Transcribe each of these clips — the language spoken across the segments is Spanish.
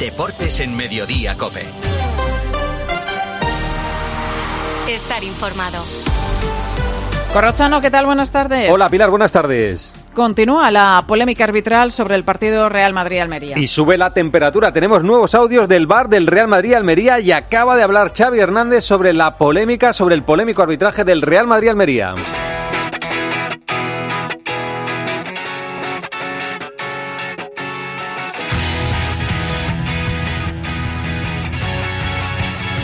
Deportes en Mediodía Cope. Estar informado. Corrochano, ¿qué tal? Buenas tardes. Hola Pilar, buenas tardes. Continúa la polémica arbitral sobre el partido Real Madrid-Almería. Y sube la temperatura. Tenemos nuevos audios del bar del Real Madrid-Almería y acaba de hablar Xavi Hernández sobre la polémica, sobre el polémico arbitraje del Real Madrid-Almería.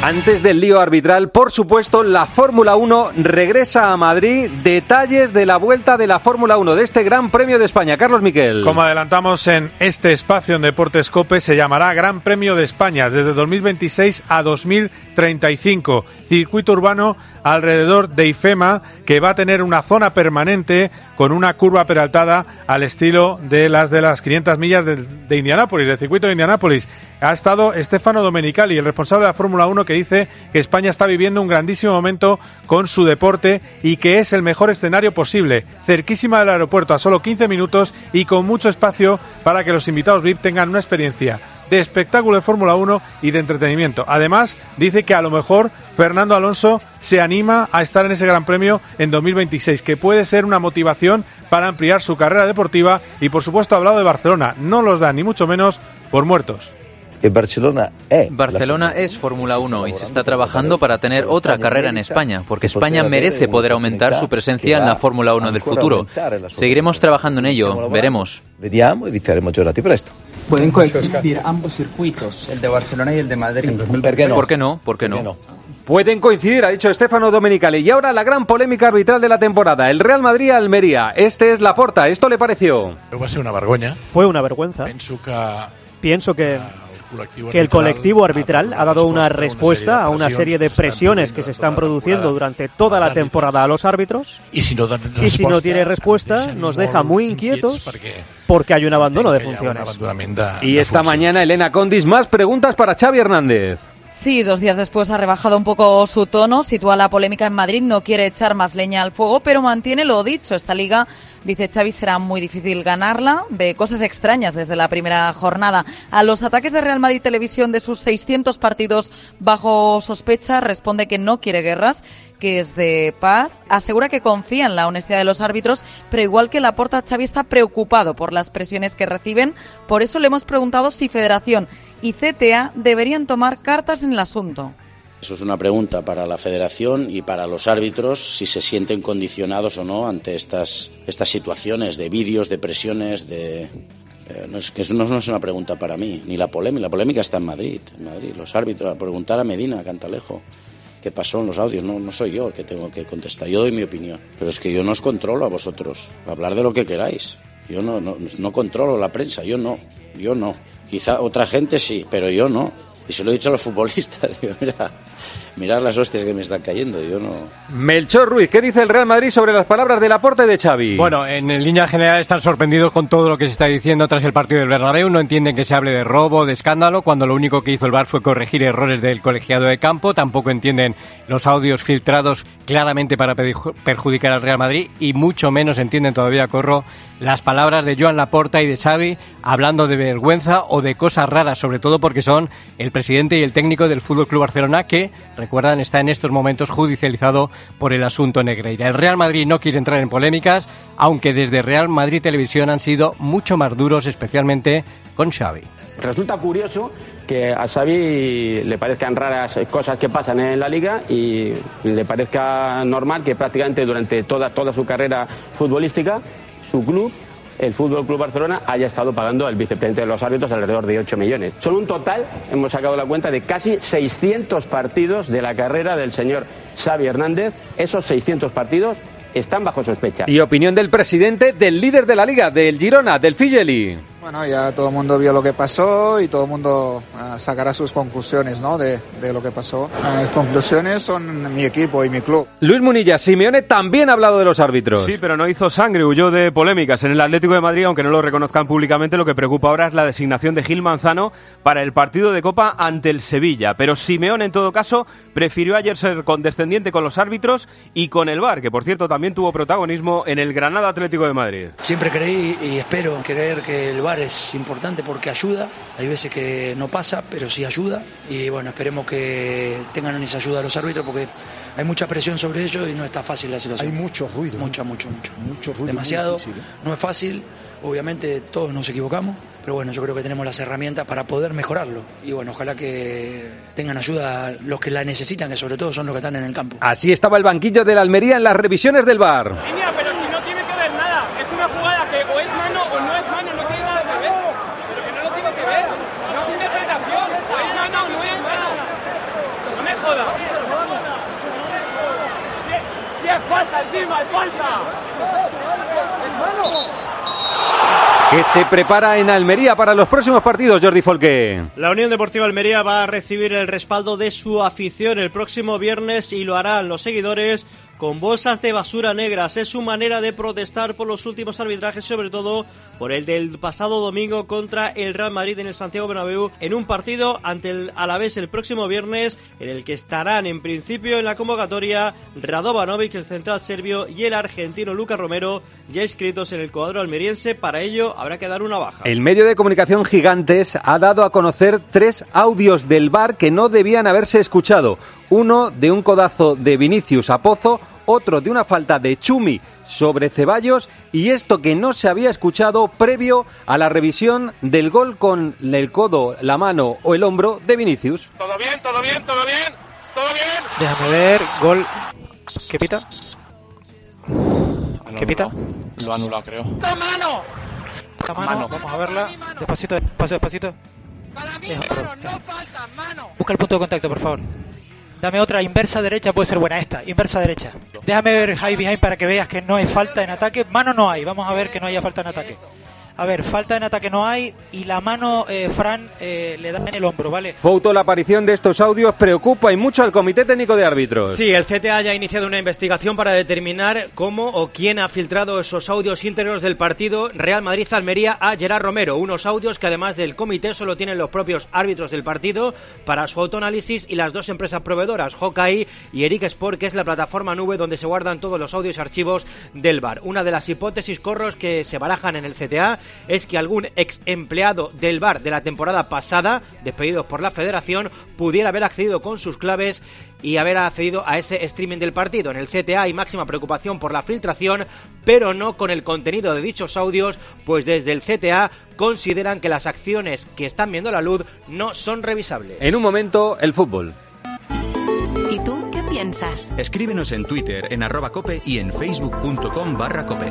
Antes del lío arbitral, por supuesto, la Fórmula 1 regresa a Madrid. Detalles de la vuelta de la Fórmula 1 de este Gran Premio de España. Carlos Miquel. Como adelantamos en este espacio en Deportes Cope, se llamará Gran Premio de España desde 2026 a 2035. Circuito urbano alrededor de IFEMA, que va a tener una zona permanente con una curva peraltada al estilo de las de las 500 millas de, de Indianápolis, del circuito de Indianápolis. Ha estado Stefano Domenicali, el responsable de la Fórmula 1, que dice que España está viviendo un grandísimo momento con su deporte y que es el mejor escenario posible, cerquísima del aeropuerto, a solo 15 minutos y con mucho espacio para que los invitados VIP tengan una experiencia de espectáculo de Fórmula 1 y de entretenimiento. Además, dice que a lo mejor Fernando Alonso se anima a estar en ese Gran Premio en 2026, que puede ser una motivación para ampliar su carrera deportiva y, por supuesto, ha hablado de Barcelona. No los da ni mucho menos por muertos. Barcelona es, Barcelona es Fórmula 1 y se está trabajando para tener otra carrera en España, porque España merece poder aumentar su presencia en la Fórmula 1 del futuro. Seguiremos trabajando en ello, veremos. Vediamo e presto. Pueden coexistir ambos circuitos, el de Barcelona y el de Madrid. ¿Por qué no? ¿Por qué no? ¿Por qué no? Pueden coincidir, ha dicho Stefano Domenicali. Y ahora la gran polémica arbitral de la temporada. El Real Madrid-Almería. Este es la porta. ¿Esto le pareció? Va a ser una vergonya. Fue una vergüenza. Penso que Pienso que que el colectivo arbitral ha dado una respuesta a una serie de presiones que se están produciendo durante toda la temporada a los árbitros y si no, y si no tiene respuesta nos deja muy inquietos porque hay un abandono de funciones. Y esta mañana Elena Condis, más preguntas para Xavi Hernández. Sí, dos días después ha rebajado un poco su tono, sitúa la polémica en Madrid, no quiere echar más leña al fuego, pero mantiene lo dicho. Esta liga, dice Xavi, será muy difícil ganarla. Ve cosas extrañas desde la primera jornada. A los ataques de Real Madrid Televisión de sus 600 partidos bajo sospecha, responde que no quiere guerras que es de paz, asegura que confía en la honestidad de los árbitros, pero igual que Laporta, Xavi está preocupado por las presiones que reciben. Por eso le hemos preguntado si Federación y CTA deberían tomar cartas en el asunto. Eso es una pregunta para la Federación y para los árbitros, si se sienten condicionados o no ante estas, estas situaciones de vídeos, de presiones, de... eh, no es que eso no, es una pregunta para mí, ni la polémica. La polémica está en Madrid, en Madrid. Los árbitros, a preguntar a Medina, a Cantalejo, qué pasó en los audios. No, no soy yo el que tengo que contestar. Yo doy mi opinión. Pero es que yo no os controlo a vosotros. Hablar de lo que queráis. Yo no, no, no controlo la prensa, yo no. Yo no. Quizá otra gente sí, pero yo no. Y se lo he dicho a los futbolistas. Digo, mira, mirad las hostias que me están cayendo. Yo no. Melchor Ruiz, ¿qué dice el Real Madrid sobre las palabras del aporte de Xavi? Bueno, en, en línea general están sorprendidos con todo lo que se está diciendo tras el partido del Bernabéu. No entienden que se hable de robo, de escándalo, cuando lo único que hizo el VAR fue corregir errores del colegiado de campo. Tampoco entienden los audios filtrados claramente para perju- perjudicar al Real Madrid y mucho menos entienden todavía, Corro, las palabras de Joan Laporta y de Xavi hablando de vergüenza o de cosas raras, sobre todo porque son el presidente y el técnico del Fútbol Club Barcelona que, recuerdan, está en estos momentos judicializado por el asunto Negreira. El Real Madrid no quiere entrar en polémicas, aunque desde Real Madrid Televisión han sido mucho más duros, especialmente con Xavi. Resulta curioso que a Xavi le parezcan raras cosas que pasan en la liga y le parezca normal que prácticamente durante toda, toda su carrera futbolística su club, el Fútbol Club Barcelona, haya estado pagando al vicepresidente de los árbitros alrededor de 8 millones. Solo un total, hemos sacado la cuenta, de casi 600 partidos de la carrera del señor Xavi Hernández. Esos 600 partidos están bajo sospecha. Y opinión del presidente, del líder de la liga, del Girona, del Figeli. Bueno, ya todo el mundo vio lo que pasó y todo el mundo ah, sacará sus conclusiones ¿no? de, de lo que pasó. Ah, Las conclusiones son mi equipo y mi club. Luis Munilla, Simeone también ha hablado de los árbitros. Sí, pero no hizo sangre, huyó de polémicas en el Atlético de Madrid, aunque no lo reconozcan públicamente. Lo que preocupa ahora es la designación de Gil Manzano para el partido de Copa ante el Sevilla. Pero Simeone, en todo caso, prefirió ayer ser condescendiente con los árbitros y con el VAR, que por cierto también tuvo protagonismo en el Granada Atlético de Madrid. Siempre creí y espero creer que el VAR VAR es importante porque ayuda, hay veces que no pasa, pero sí ayuda y bueno, esperemos que tengan esa ayuda a los árbitros porque hay mucha presión sobre ellos y no está fácil la situación. Hay mucho ruido. Mucho, mucho, mucho. Mucho ruido. Demasiado. difícil, ¿eh? No es fácil, obviamente todos nos equivocamos, pero bueno, yo creo que tenemos las herramientas para poder mejorarlo. Y bueno, ojalá que tengan ayuda los que la necesitan, que sobre todo son los que están en el campo. Así estaba el banquillo de la Almería en las revisiones del bar. Encima, es falta. Es mano. Que se prepara en Almería para los próximos partidos, Jordi Folque. La Unión Deportiva Almería va a recibir el respaldo de su afición el próximo viernes y lo harán los seguidores con bolsas de basura negras. Es su manera de protestar por los últimos arbitrajes, sobre todo por el del pasado domingo contra el Real Madrid en el Santiago Bernabéu, en un partido ante el Alavés el próximo viernes, en el que estarán en principio en la convocatoria Radovanovic, el central serbio, y el argentino Lucas Romero, ya inscritos en el cuadro almeriense. Para ello habrá que dar una baja. El medio de comunicación Gigantes ha dado a conocer tres audios del bar que no debían haberse escuchado. Uno de un codazo de Vinicius a Pozo, otro de una falta de Chumi sobre Ceballos y esto que no se había escuchado previo a la revisión del gol con el codo, la mano o el hombro de Vinicius. Todo bien, todo bien, todo bien, todo bien. Déjame ver, gol. ¿Qué pita? ¿Qué pita? Lo ha anulado, creo. ¡La mano! La mano, vamos a verla. Despacito, despacito, despacito. Busca el punto de contacto, por favor. Dame otra, inversa derecha, puede ser buena esta, inversa derecha. Déjame ver high behind para que veas que no hay falta en ataque. Mano no hay, vamos a ver que no haya falta en ataque. A ver, falta en ataque no hay y la mano, eh, Fran, eh, le da en el hombro, ¿vale? Fouto, la aparición de estos audios preocupa y mucho al Comité Técnico de Árbitros. Sí, el CTA ya ha iniciado una investigación para determinar cómo o quién ha filtrado esos audios íntegros del partido Real Madrid-Almería a Gerard Romero. Unos audios que además del comité solo tienen los propios árbitros del partido para su autoanálisis y las dos empresas proveedoras, Hawkeye y Eric Sport, que es la plataforma nube donde se guardan todos los audios y archivos del bar. Una de las hipótesis corros que se barajan en el CTA es que algún ex empleado del bar de la temporada pasada, despedidos por la federación, pudiera haber accedido con sus claves y haber accedido a ese streaming del partido. En el CTA hay máxima preocupación por la filtración, pero no con el contenido de dichos audios, pues desde el CTA consideran que las acciones que están viendo la luz no son revisables. En un momento, el fútbol. ¿Y tú qué piensas? Escríbenos en Twitter, en arroba cope y en facebook.com barra cope.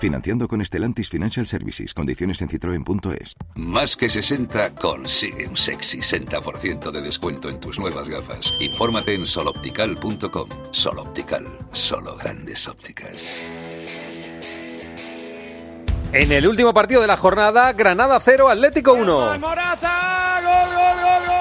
Financiando con Stellantis Financial Services. Condiciones en citroen.es. Más que 60 consigue un sexy 60% de descuento en tus nuevas gafas. Infórmate en soloptical.com. Soloptical, solo grandes ópticas. En el último partido de la jornada, Granada 0, Atlético 1. Morata, gol, gol, gol, gol, gol, gol,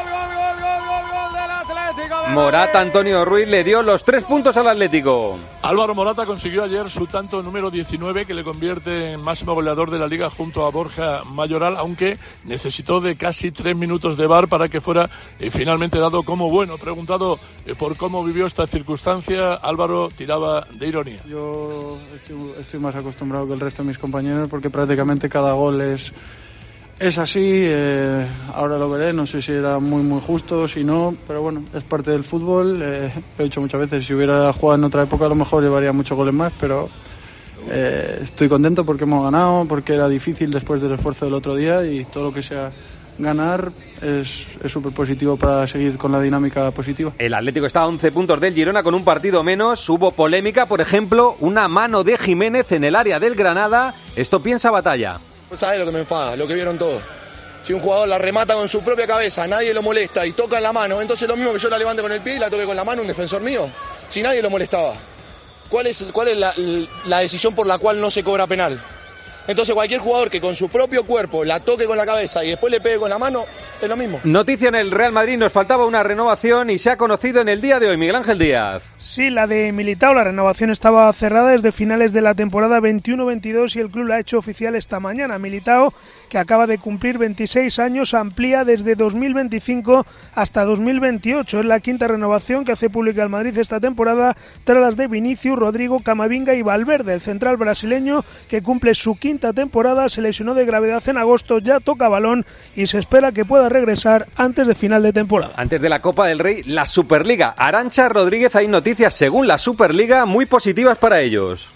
Morata Antonio Ruiz le dio los tres puntos al Atlético. Álvaro Morata consiguió ayer su tanto número 19 que le convierte en máximo goleador de la liga junto a Borja Mayoral, aunque necesitó de casi tres minutos de bar para que fuera eh, finalmente dado como bueno. Preguntado eh, por cómo vivió esta circunstancia, Álvaro tiraba de ironía. Yo estoy, estoy más acostumbrado que el resto de mis compañeros porque prácticamente cada gol es, es así. eh, ahora lo veré, no sé si era muy muy justo, si no, pero bueno, es parte del fútbol. eh, lo he dicho muchas veces, si hubiera jugado en otra época a lo mejor llevaría muchos goles más, pero eh, estoy contento porque hemos ganado, porque era difícil después del esfuerzo del otro día y todo lo que sea ganar es súper positivo para seguir con la dinámica positiva. El Atlético está a 11 puntos del Girona con un partido menos. Hubo polémica, por ejemplo, una mano de Jiménez en el área del Granada. Esto piensa batalla. ¿Sabes lo que me enfada? Lo que vieron todos. Si un jugador la remata con su propia cabeza, nadie lo molesta y toca en la mano, entonces lo mismo que yo la levante con el pie y la toque con la mano un defensor mío. Si nadie lo molestaba. ¿Cuál es, la decisión por la cual no se cobra penal? Entonces cualquier jugador que con su propio cuerpo la toque con la cabeza y después le pegue con la mano, Es lo mismo. Noticia en el Real Madrid, nos faltaba una renovación y se ha conocido en el día de hoy. Miguel Ángel Díaz. Sí, la de Militao, la renovación estaba cerrada desde finales de la temporada 21-22 y el club la ha hecho oficial esta mañana. Militao, que acaba de cumplir 26 años, amplía desde 2025 hasta 2028. Es la quinta renovación que hace pública el Madrid esta temporada tras las de Vinicius, Rodrigo, Camavinga y Valverde. El central brasileño, que cumple su quinta temporada, se lesionó de gravedad en agosto, ya toca balón y se espera que pueda regresar antes de final de temporada. Antes de la Copa del Rey, la Superliga. Arancha Rodríguez, hay noticias según la Superliga muy positivas para ellos.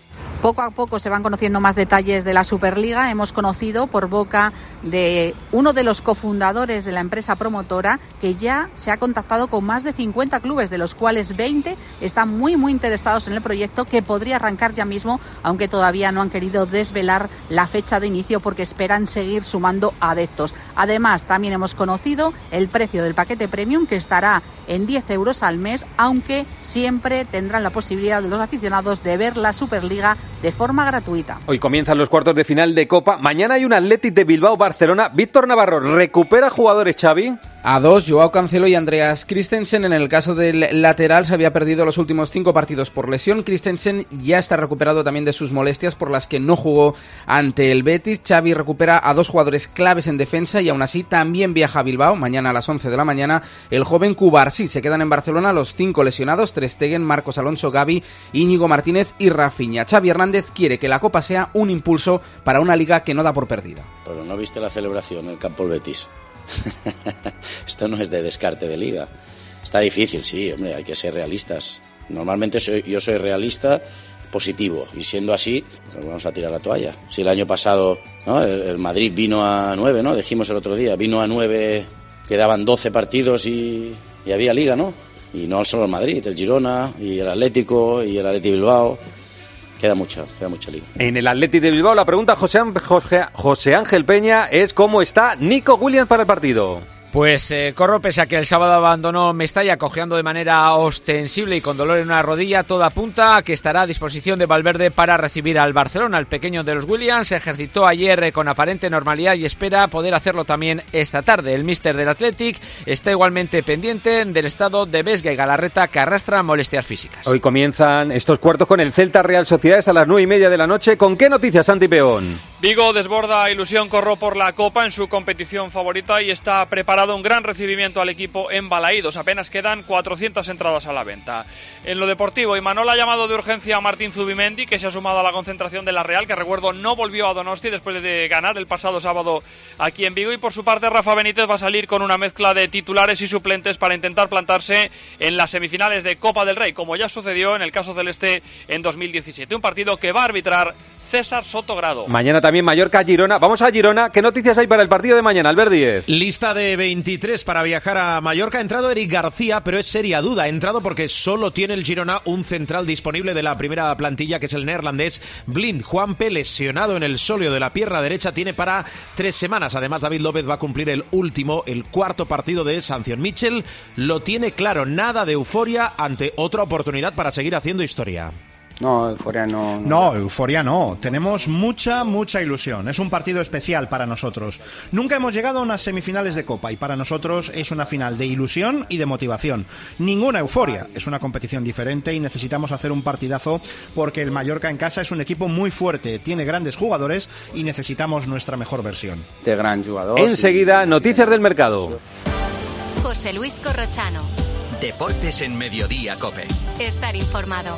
Poco a poco se van conociendo más detalles de la Superliga. Hemos conocido por boca de uno de los cofundadores de la empresa promotora que ya se ha contactado con más de 50 clubes, de los cuales 20 están muy, muy interesados en el proyecto que podría arrancar ya mismo, aunque todavía no han querido desvelar la fecha de inicio porque esperan seguir sumando adeptos. Además, también hemos conocido el precio del paquete premium que estará en 10 euros al mes, aunque siempre tendrán la posibilidad de los aficionados de ver la Superliga de forma gratuita. Hoy comienzan los cuartos de final de Copa. Mañana hay un Athletic de Bilbao Barcelona. Víctor Navarro recupera jugadores Xavi. A dos, Joao Cancelo y Andreas Christensen. En el caso del lateral se había perdido los últimos cinco partidos por lesión. Christensen ya está recuperado también de sus molestias por las que no jugó ante el Betis. Xavi recupera a dos jugadores claves en defensa y aún así también viaja a Bilbao mañana a las 11 de la mañana. El joven Cubarsí se quedan en Barcelona los cinco lesionados, Tres Stegen, Marcos Alonso, Gaby, Íñigo Martínez y Rafinha. Xavi Hernández quiere que la Copa sea un impulso para una liga que no da por perdida. Pero no viste la celebración en el campo Betis. Esto no es de descarte de liga. Está difícil, sí, hombre, hay que ser realistas. Normalmente soy, yo soy realista, positivo, y siendo así, pues vamos a tirar la toalla. Si el año pasado el, Madrid vino a nueve, ¿no? Dijimos el otro día, vino a nueve, quedaban 12 partidos y, y había liga, ¿no? Y no solo el Madrid, el Girona, y el Atlético, y el Atlético Bilbao. Queda mucha, queda mucha liga. En el Athletic de Bilbao la pregunta José, José, José Ángel Peña es cómo está Nico Williams para el partido. Pues eh, Corro, pese a que el sábado abandonó Mestalla cojeando de manera ostensible y con dolor en una rodilla, toda apunta a que estará a disposición de Valverde para recibir al Barcelona. El pequeño de los Williams se ejercitó ayer eh, con aparente normalidad y espera poder hacerlo también esta tarde. El míster del Athletic está igualmente pendiente del estado de Vesga y Galarreta que arrastra molestias físicas. Hoy comienzan estos cuartos con el Celta Real Sociedades a las nueve y media de la noche. ¿Con qué noticias, Santi Peón? Vigo desborda ilusión Corro por la Copa en su competición favorita y está preparado un gran recibimiento al equipo en Balaídos. Apenas quedan 400 entradas a la venta. En lo deportivo, Imanol ha llamado de urgencia a Martín Zubimendi, que se ha sumado a la concentración de la Real, que recuerdo no volvió a Donosti después de ganar el pasado sábado aquí en Vigo. Y por su parte, Rafa Benítez va a salir con una mezcla de titulares y suplentes para intentar plantarse en las semifinales de Copa del Rey, como ya sucedió en el caso celeste en 2017. Un partido que va a arbitrar César Sotogrado. Mañana también Mallorca-Girona. Vamos a Girona. ¿Qué noticias hay para el partido de mañana, Albert Díez? Lista de 23 para viajar a Mallorca. Ha entrado Eric García, pero es seria duda. Ha entrado porque solo tiene el Girona un central disponible de la primera plantilla, que es el neerlandés Blind. Juanpe, lesionado en el sóleo de la pierna derecha, tiene para tres semanas. Además, David López va a cumplir el último, el cuarto partido de sanción. Mitchell lo tiene claro, nada de euforia ante otra oportunidad para seguir haciendo historia. No, euforia no, no. No, euforia no. Tenemos mucha, mucha ilusión. Es un partido especial para nosotros. Nunca hemos llegado a unas semifinales de Copa y para nosotros es una final de ilusión y de motivación. Ninguna euforia. Es una competición diferente y necesitamos hacer un partidazo porque el Mallorca en casa es un equipo muy fuerte, tiene grandes jugadores y necesitamos nuestra mejor versión. De gran jugador. Enseguida, noticias del mercado. José Luis Corrochano. Deportes en Mediodía, Cope. Estar informado.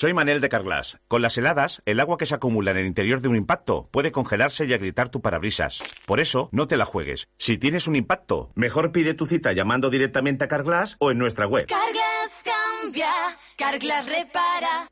Soy Manel de Carglass. Con las heladas, el agua que se acumula en el interior de un impacto puede congelarse y agrietar tu parabrisas. Por eso, no te la juegues. Si tienes un impacto, mejor pide tu cita llamando directamente a Carglass o en nuestra web. Carglass cambia, Carglass repara.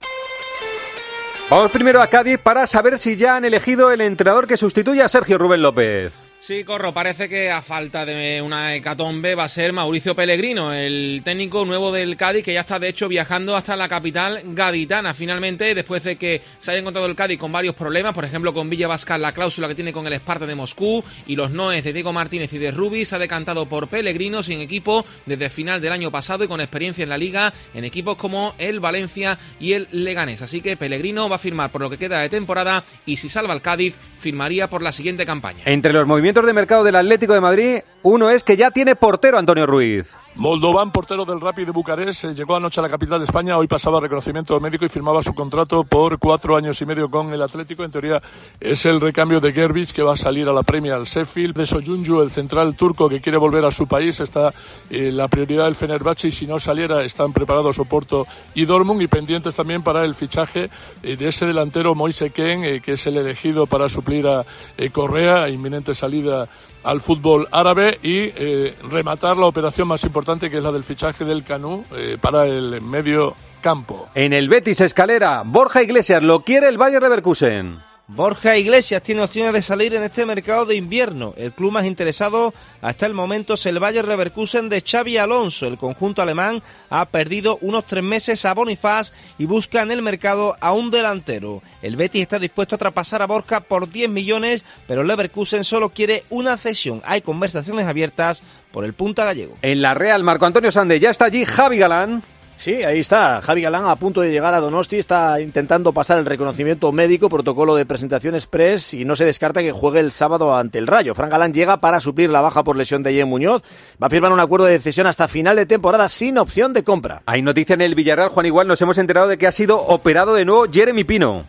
Vamos primero a Cádiz para saber si ya han elegido el entrenador que sustituye a Sergio Rubén López. Sí, Corro, parece que a falta de una hecatombe va a ser Mauricio Pellegrino, el técnico nuevo del Cádiz, que ya está de hecho viajando hasta la capital gaditana. Finalmente, después de que se haya encontrado el Cádiz con varios problemas, por ejemplo con Villa Vascar, la cláusula que tiene con el Esparta de Moscú y los noes de Diego Martínez y de Rubis, se ha decantado por Pellegrino sin equipo desde final del año pasado y con experiencia en la liga en equipos como el Valencia y el Leganés. Así que Pellegrino va a firmar por lo que queda de temporada y si salva el Cádiz, firmaría por la siguiente campaña. Entre los movimientos de mercado del Atlético de Madrid, uno es que ya tiene portero Antonio Ruiz. Moldovan, portero del Rapid de Bucarest, eh, llegó anoche a la capital de España, hoy pasaba reconocimiento médico y firmaba su contrato por cuatro años y medio con el Atlético. En teoría es el recambio de Gerbic que va a salir a la premia al Sheffield. De Soyuncu, el central turco que quiere volver a su país, está eh, la prioridad del Fenerbahce y si no saliera están preparados Oporto y Dortmund y pendientes también para el fichaje eh, de ese delantero Moise Ken, que es el elegido para suplir a Correa, inminente salida al fútbol árabe y eh, rematar la operación más importante que es la del fichaje del Canú eh, para el medio campo. En el Betis Escalera, Borja Iglesias lo quiere el Bayer Leverkusen. Borja Iglesias tiene opciones de salir en este mercado de invierno. El club más interesado hasta el momento es el Bayer Leverkusen de Xavi Alonso. El conjunto alemán ha perdido unos tres meses a Bonifaz y busca en el mercado a un delantero. El Betis está dispuesto a traspasar a Borja por 10 millones, pero Leverkusen solo quiere una cesión. Hay conversaciones abiertas por el punta gallego. En la Real, Marco Antonio Sande, ya está allí Javi Galán. Sí, ahí está. Javi Galán a punto de llegar a Donosti, está intentando pasar el reconocimiento médico, protocolo de presentación express y no se descarta que juegue el sábado ante el Rayo. Fran Galán llega para suplir la baja por lesión de Jen Muñoz. Va a firmar un acuerdo de cesión hasta final de temporada sin opción de compra. Hay noticia en el Villarreal, Juan Igual, nos hemos enterado de que ha sido operado de nuevo Jeremy Pino.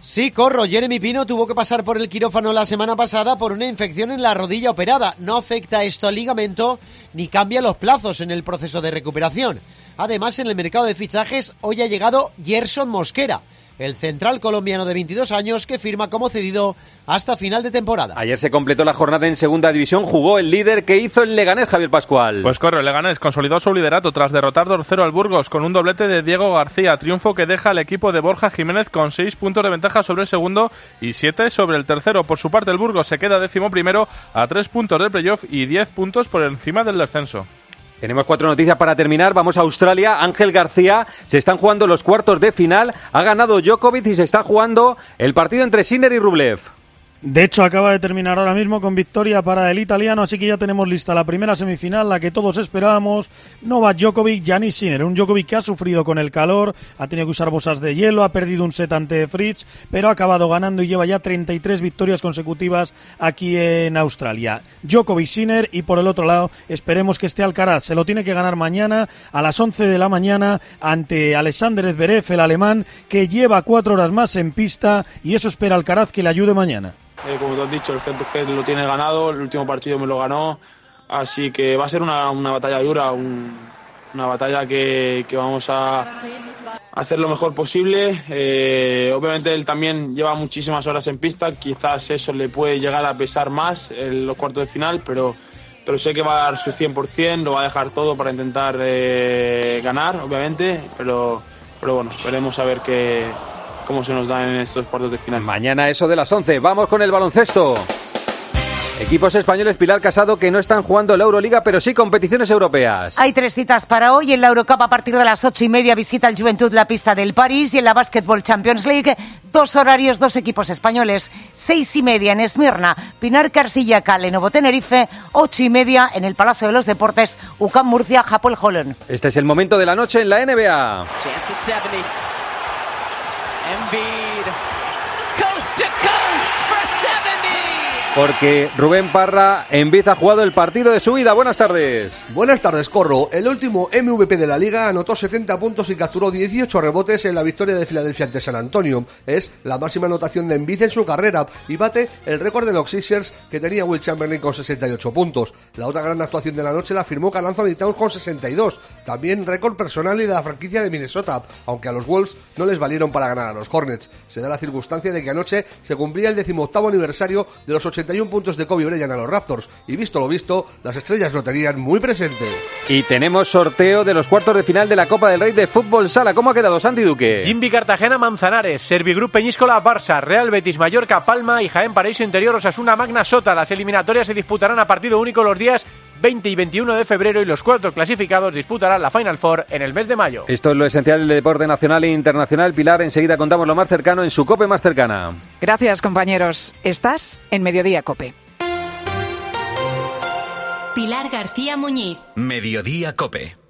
Sí, corro. Jeremy Pino tuvo que pasar por el quirófano la semana pasada por una infección en la rodilla operada. No afecta esto al ligamento ni cambia los plazos en el proceso de recuperación. Además, en el mercado de fichajes hoy ha llegado Gerson Mosquera, el central colombiano de 22 años que firma como cedido hasta final de temporada. Ayer se completó la jornada en segunda división, jugó el líder que hizo el Leganés, Javier Pascual. Pues corre, el Leganés consolidó su liderato tras derrotar 2-0 al Burgos con un doblete de Diego García, triunfo que deja al equipo de Borja Jiménez con 6 puntos de ventaja sobre el segundo y 7 sobre el tercero. Por su parte, el Burgos se queda décimo primero a 3 puntos del playoff y 10 puntos por encima del descenso. Tenemos cuatro noticias para terminar. Vamos a Australia. Ángel García. Se están jugando los cuartos de final. Ha ganado Djokovic y se está jugando el partido entre Sinner y Rublev. De hecho, acaba de terminar ahora mismo con victoria para el italiano, así que ya tenemos lista la primera semifinal, la que todos esperábamos. Novak Djokovic, Giannis Sinner, un Djokovic que ha sufrido con el calor, ha tenido que usar bolsas de hielo, ha perdido un set ante Fritz, pero ha acabado ganando y lleva ya 33 victorias consecutivas aquí en Australia. Djokovic Sinner y por el otro lado, esperemos que esté Alcaraz, se lo tiene que ganar mañana a las 11 de la mañana ante Alexander Zverev, el alemán, que lleva cuatro horas más en pista y eso espera Alcaraz que le ayude mañana. Eh, como tú has dicho, el head to head lo tiene ganado, el último partido me lo ganó, así que va a ser una, una batalla dura, un- una batalla que, que vamos a hacer lo mejor posible. Eh, obviamente él también lleva muchísimas horas en pista, quizás eso le puede llegar a pesar más en los cuartos de final, pero, pero sé que va a dar su 100%, lo va a dejar todo para intentar eh, ganar, obviamente, pero, pero bueno, veremos a ver qué, cómo se nos da en estos cuartos de final. Mañana eso de las 11. Vamos con el baloncesto. Equipos españoles Pilar Casado que no están jugando la Euroliga, pero sí competiciones europeas. Hay tres citas para hoy. En la Eurocup a partir de las ocho y media visita el Juventud la pista del París y en la Basketball Champions League dos horarios, dos equipos españoles. Seis y media en Esmirna, Pinar Carcilla, Lenovo Tenerife. Ocho y media en el Palacio de los Deportes, UCAM Murcia, Japón Holland. Este es el momento de la noche en la NBA. Embiid. Porque Rubén Parra empieza ha jugado el partido de su vida. Buenas tardes. Buenas tardes, Corro. El último MVP de la liga anotó 70 puntos y capturó 18 rebotes en la victoria de Filadelfia ante San Antonio. Es la máxima anotación de Embiid en su carrera y bate el récord de los Sixers que tenía Will Chamberlain con 68 puntos. La otra gran actuación de la noche la firmó Carl Anthony Towns con 62, también récord personal y de la franquicia de Minnesota, aunque a los Wolves no les valieron para ganar a los Hornets. Se da la circunstancia de que anoche se cumplía el 18 aniversario de los 80 81 puntos de Kobe Bryant a los Raptors. Y visto lo visto, las estrellas lo tenían muy presente. Y tenemos sorteo de los cuartos de final de la Copa del Rey de Fútbol Sala. ¿Cómo ha quedado Santi Duque? Jimby Cartagena Manzanares, Servigroup Peñíscola Barça, Real Betis Mallorca Palma y Jaén Paraíso Interior Osasuna Magna Sota. Las eliminatorias se disputarán a partido único los días 20 y 21 de febrero y los cuatro clasificados disputarán la Final Four en el mes de mayo. Esto es lo esencial del deporte nacional e internacional. Pilar, enseguida contamos lo más cercano en su COPE más cercana. Gracias, compañeros. Estás en Mediodía Cope. Pilar García Muñiz. Mediodía Cope.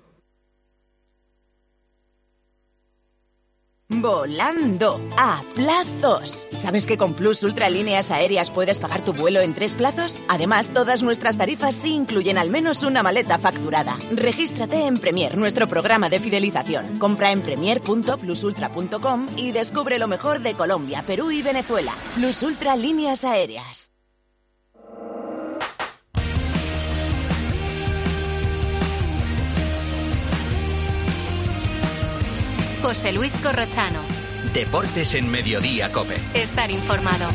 Volando a plazos. ¿Sabes que con Plus Ultra Líneas Aéreas puedes pagar tu vuelo en tres plazos? Además, todas nuestras tarifas sí incluyen al menos una maleta facturada. Regístrate en Premier, nuestro programa de fidelización. Compra en premier.plusultra.com y descubre lo mejor de Colombia, Perú y Venezuela. Plus Ultra Líneas Aéreas. José Luis Corrochano. Deportes en Mediodía Cope. Estar informado.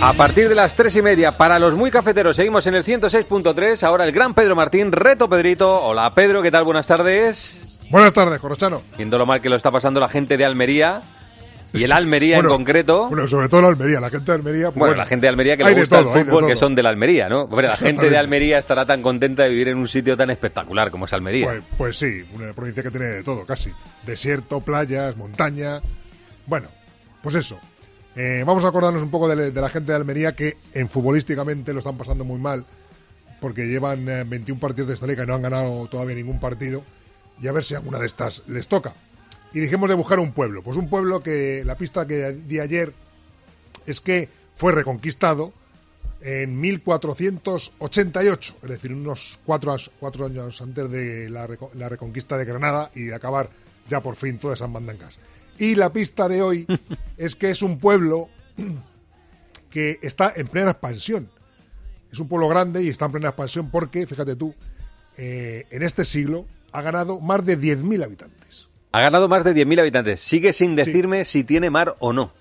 A partir de las tres y media, para los muy cafeteros, seguimos en el 106.3. Ahora el gran Pedro Martín, reto Pedrito. Hola Pedro, ¿qué tal? Buenas tardes. Buenas tardes, Corrochano. Viendo lo mal que lo está pasando la gente de Almería. Y el Almería Bueno, en concreto. Bueno, sobre todo la Almería, la gente de Almería. pues Bueno, la gente de Almería que le gusta todo, el fútbol, que son de la Almería, ¿no? Hombre, la gente de. Almería estará tan contenta de vivir en un sitio tan espectacular como es Almería. Pues, pues sí, una provincia que tiene de todo, casi. Desierto, playas, montaña. Bueno, pues eso. Eh, vamos a acordarnos un poco de, de la gente de Almería que en futbolísticamente lo están pasando muy mal porque llevan eh, 21 partidos de esta liga y no han ganado todavía ningún partido y a ver si alguna de estas les toca. Y dijimos de buscar un pueblo. Pues un pueblo que la pista que di ayer es que fue reconquistado en 1488, es decir, unos cuatro, cuatro años antes de la, la reconquista de Granada y de acabar ya por fin todas esas mandangas. Y la pista de hoy es que es un pueblo que está en plena expansión. Es un pueblo grande y está en plena expansión porque, fíjate tú, eh, en este siglo ha ganado más de 10.000 habitantes. Ha ganado más de 10.000 habitantes. Sigue sin decirme si tiene mar o no.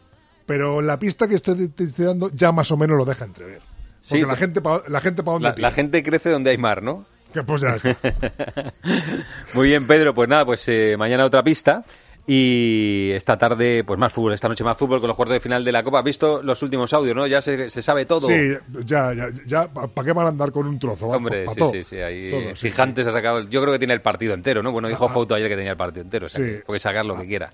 Pero la pista que estoy, te estoy dando ya más o menos lo deja entrever. Porque Sí, la, te- gente pa- la gente para dónde La, la gente crece donde hay mar, ¿no? Que pues ya está. Muy bien, Pedro. Pues nada, pues eh, mañana otra pista. Y esta tarde, pues más fútbol. Esta noche más fútbol con los cuartos de final de la Copa. ¿Has visto los últimos audios, no? Ya se, se sabe todo. Sí, ya, ya, ya ¿para qué van a andar con un trozo? Va, Hombre, pa' sí, todo. sí, sí. Ahí Todo, sí, Gigantes ha sacado. Yo creo que tiene el partido entero, ¿no? Bueno, dijo Ah, ah. Fouto ayer que tenía el partido entero. O sea, Sí. puede sacar lo que quiera.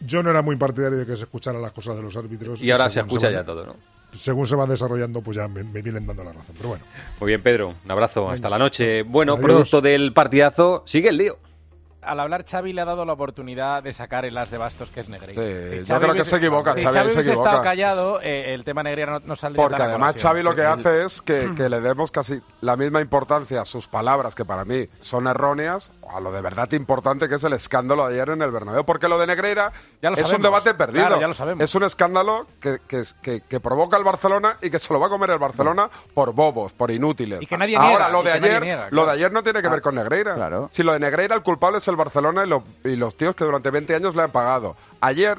Yo no era muy partidario de que se escucharan las cosas de los árbitros. Y ahora se escucha ya todo, ¿no? Según se van desarrollando, pues ya me, me vienen dando la razón. Pero bueno, Muy bien, Pedro. Un abrazo. Hasta la noche. Bueno, Adiós. producto del partidazo, sigue el lío. Al hablar Xavi le ha dado la oportunidad de sacar el as de bastos que es Negreira. Sí, Si yo creo que hubiese- se equivoca, si Xavi Xavi se equivoca. estado callado, eh, el tema Negreira no, no saldría Porque además colación. Xavi lo que El- hace es que, que le demos casi la misma importancia a sus palabras, que para mí son erróneas, a lo de verdad importante que es el escándalo de ayer en el Bernabéu. Porque lo de Negreira Ya lo es un debate perdido. Claro, ya lo sabemos. Es un escándalo que, que, que- que provoca el Barcelona y que se lo va a comer el Barcelona por bobos, por inútiles. Y que nadie Ahora, niega, lo de ayer, niega, lo de ayer no tiene que ver con Negreira. Si lo de Negreira, el culpable es el Barcelona y, lo- y los tíos que durante 20 años le han pagado. Ayer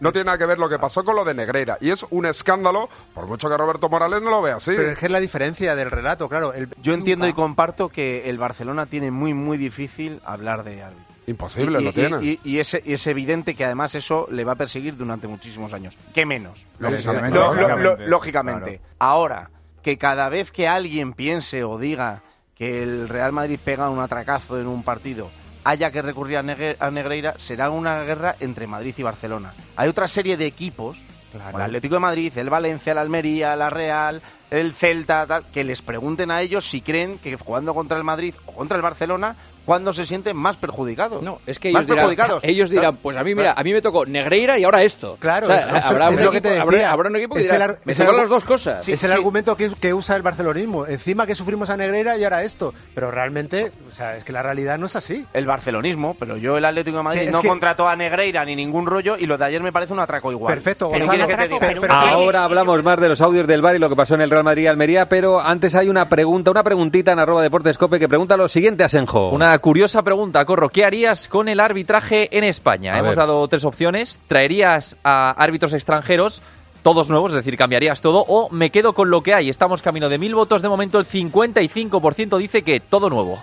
no tiene nada que ver lo que pasó con lo de Negreira. Y es un escándalo, por mucho que Roberto Morales no lo vea así. Pero es que es la diferencia del relato, claro. el- yo entiendo y comparto que el Barcelona tiene muy, muy difícil hablar de algo. Imposible, Y- lo y- tiene. Y, y es, y es evidente que además eso le va a perseguir durante muchísimos años. ¿Qué menos? Lógicamente. Ahora, que cada vez que alguien piense o diga que el Real Madrid pega un atracazo en un partido haya que recurrir a, Negreira, será una guerra entre Madrid y Barcelona. Hay otra serie de equipos, como el Atlético de Madrid, el Valencia, el Almería, la Real, el Celta, tal, que les pregunten a ellos si creen que jugando contra el Madrid o contra el Barcelona cuando se sienten más perjudicados. No, es que más ellos dirán, perjudicados. ellos dirán, pues a mí, mira, a mí me tocó Negreira y ahora esto. Claro, O sea, eso- habrá, es un lo que equipo, te habrá- habrá un equipo que Es dirá, el ar- me es el las dos cosas. es el argumento que, que usa el barcelonismo. Encima que sufrimos a Negreira y ahora esto. Pero realmente, o sea, es que la realidad no es así. El barcelonismo, pero yo el Atlético de Madrid Sí, no que- contrató a Negreira ni ningún rollo y lo de ayer me parece un atraco igual. Perfecto, ¿Qué Gonzalo, quieres que te atraco, diga? pero- pero- Ahora hablamos más de los audios del bar y lo que pasó en el Real Madrid y Almería, pero antes hay una pregunta, una preguntita en arroba deportescope que pregunta lo siguiente a Senjo. Una curiosa pregunta, Corro. ¿Qué harías con el arbitraje en España? A Hemos ver. dado tres opciones. ¿Traerías a árbitros extranjeros? Todos nuevos, es decir, cambiarías todo, o me quedo con lo que hay. Estamos camino de mil votos. De momento, el 55% dice que todo nuevo.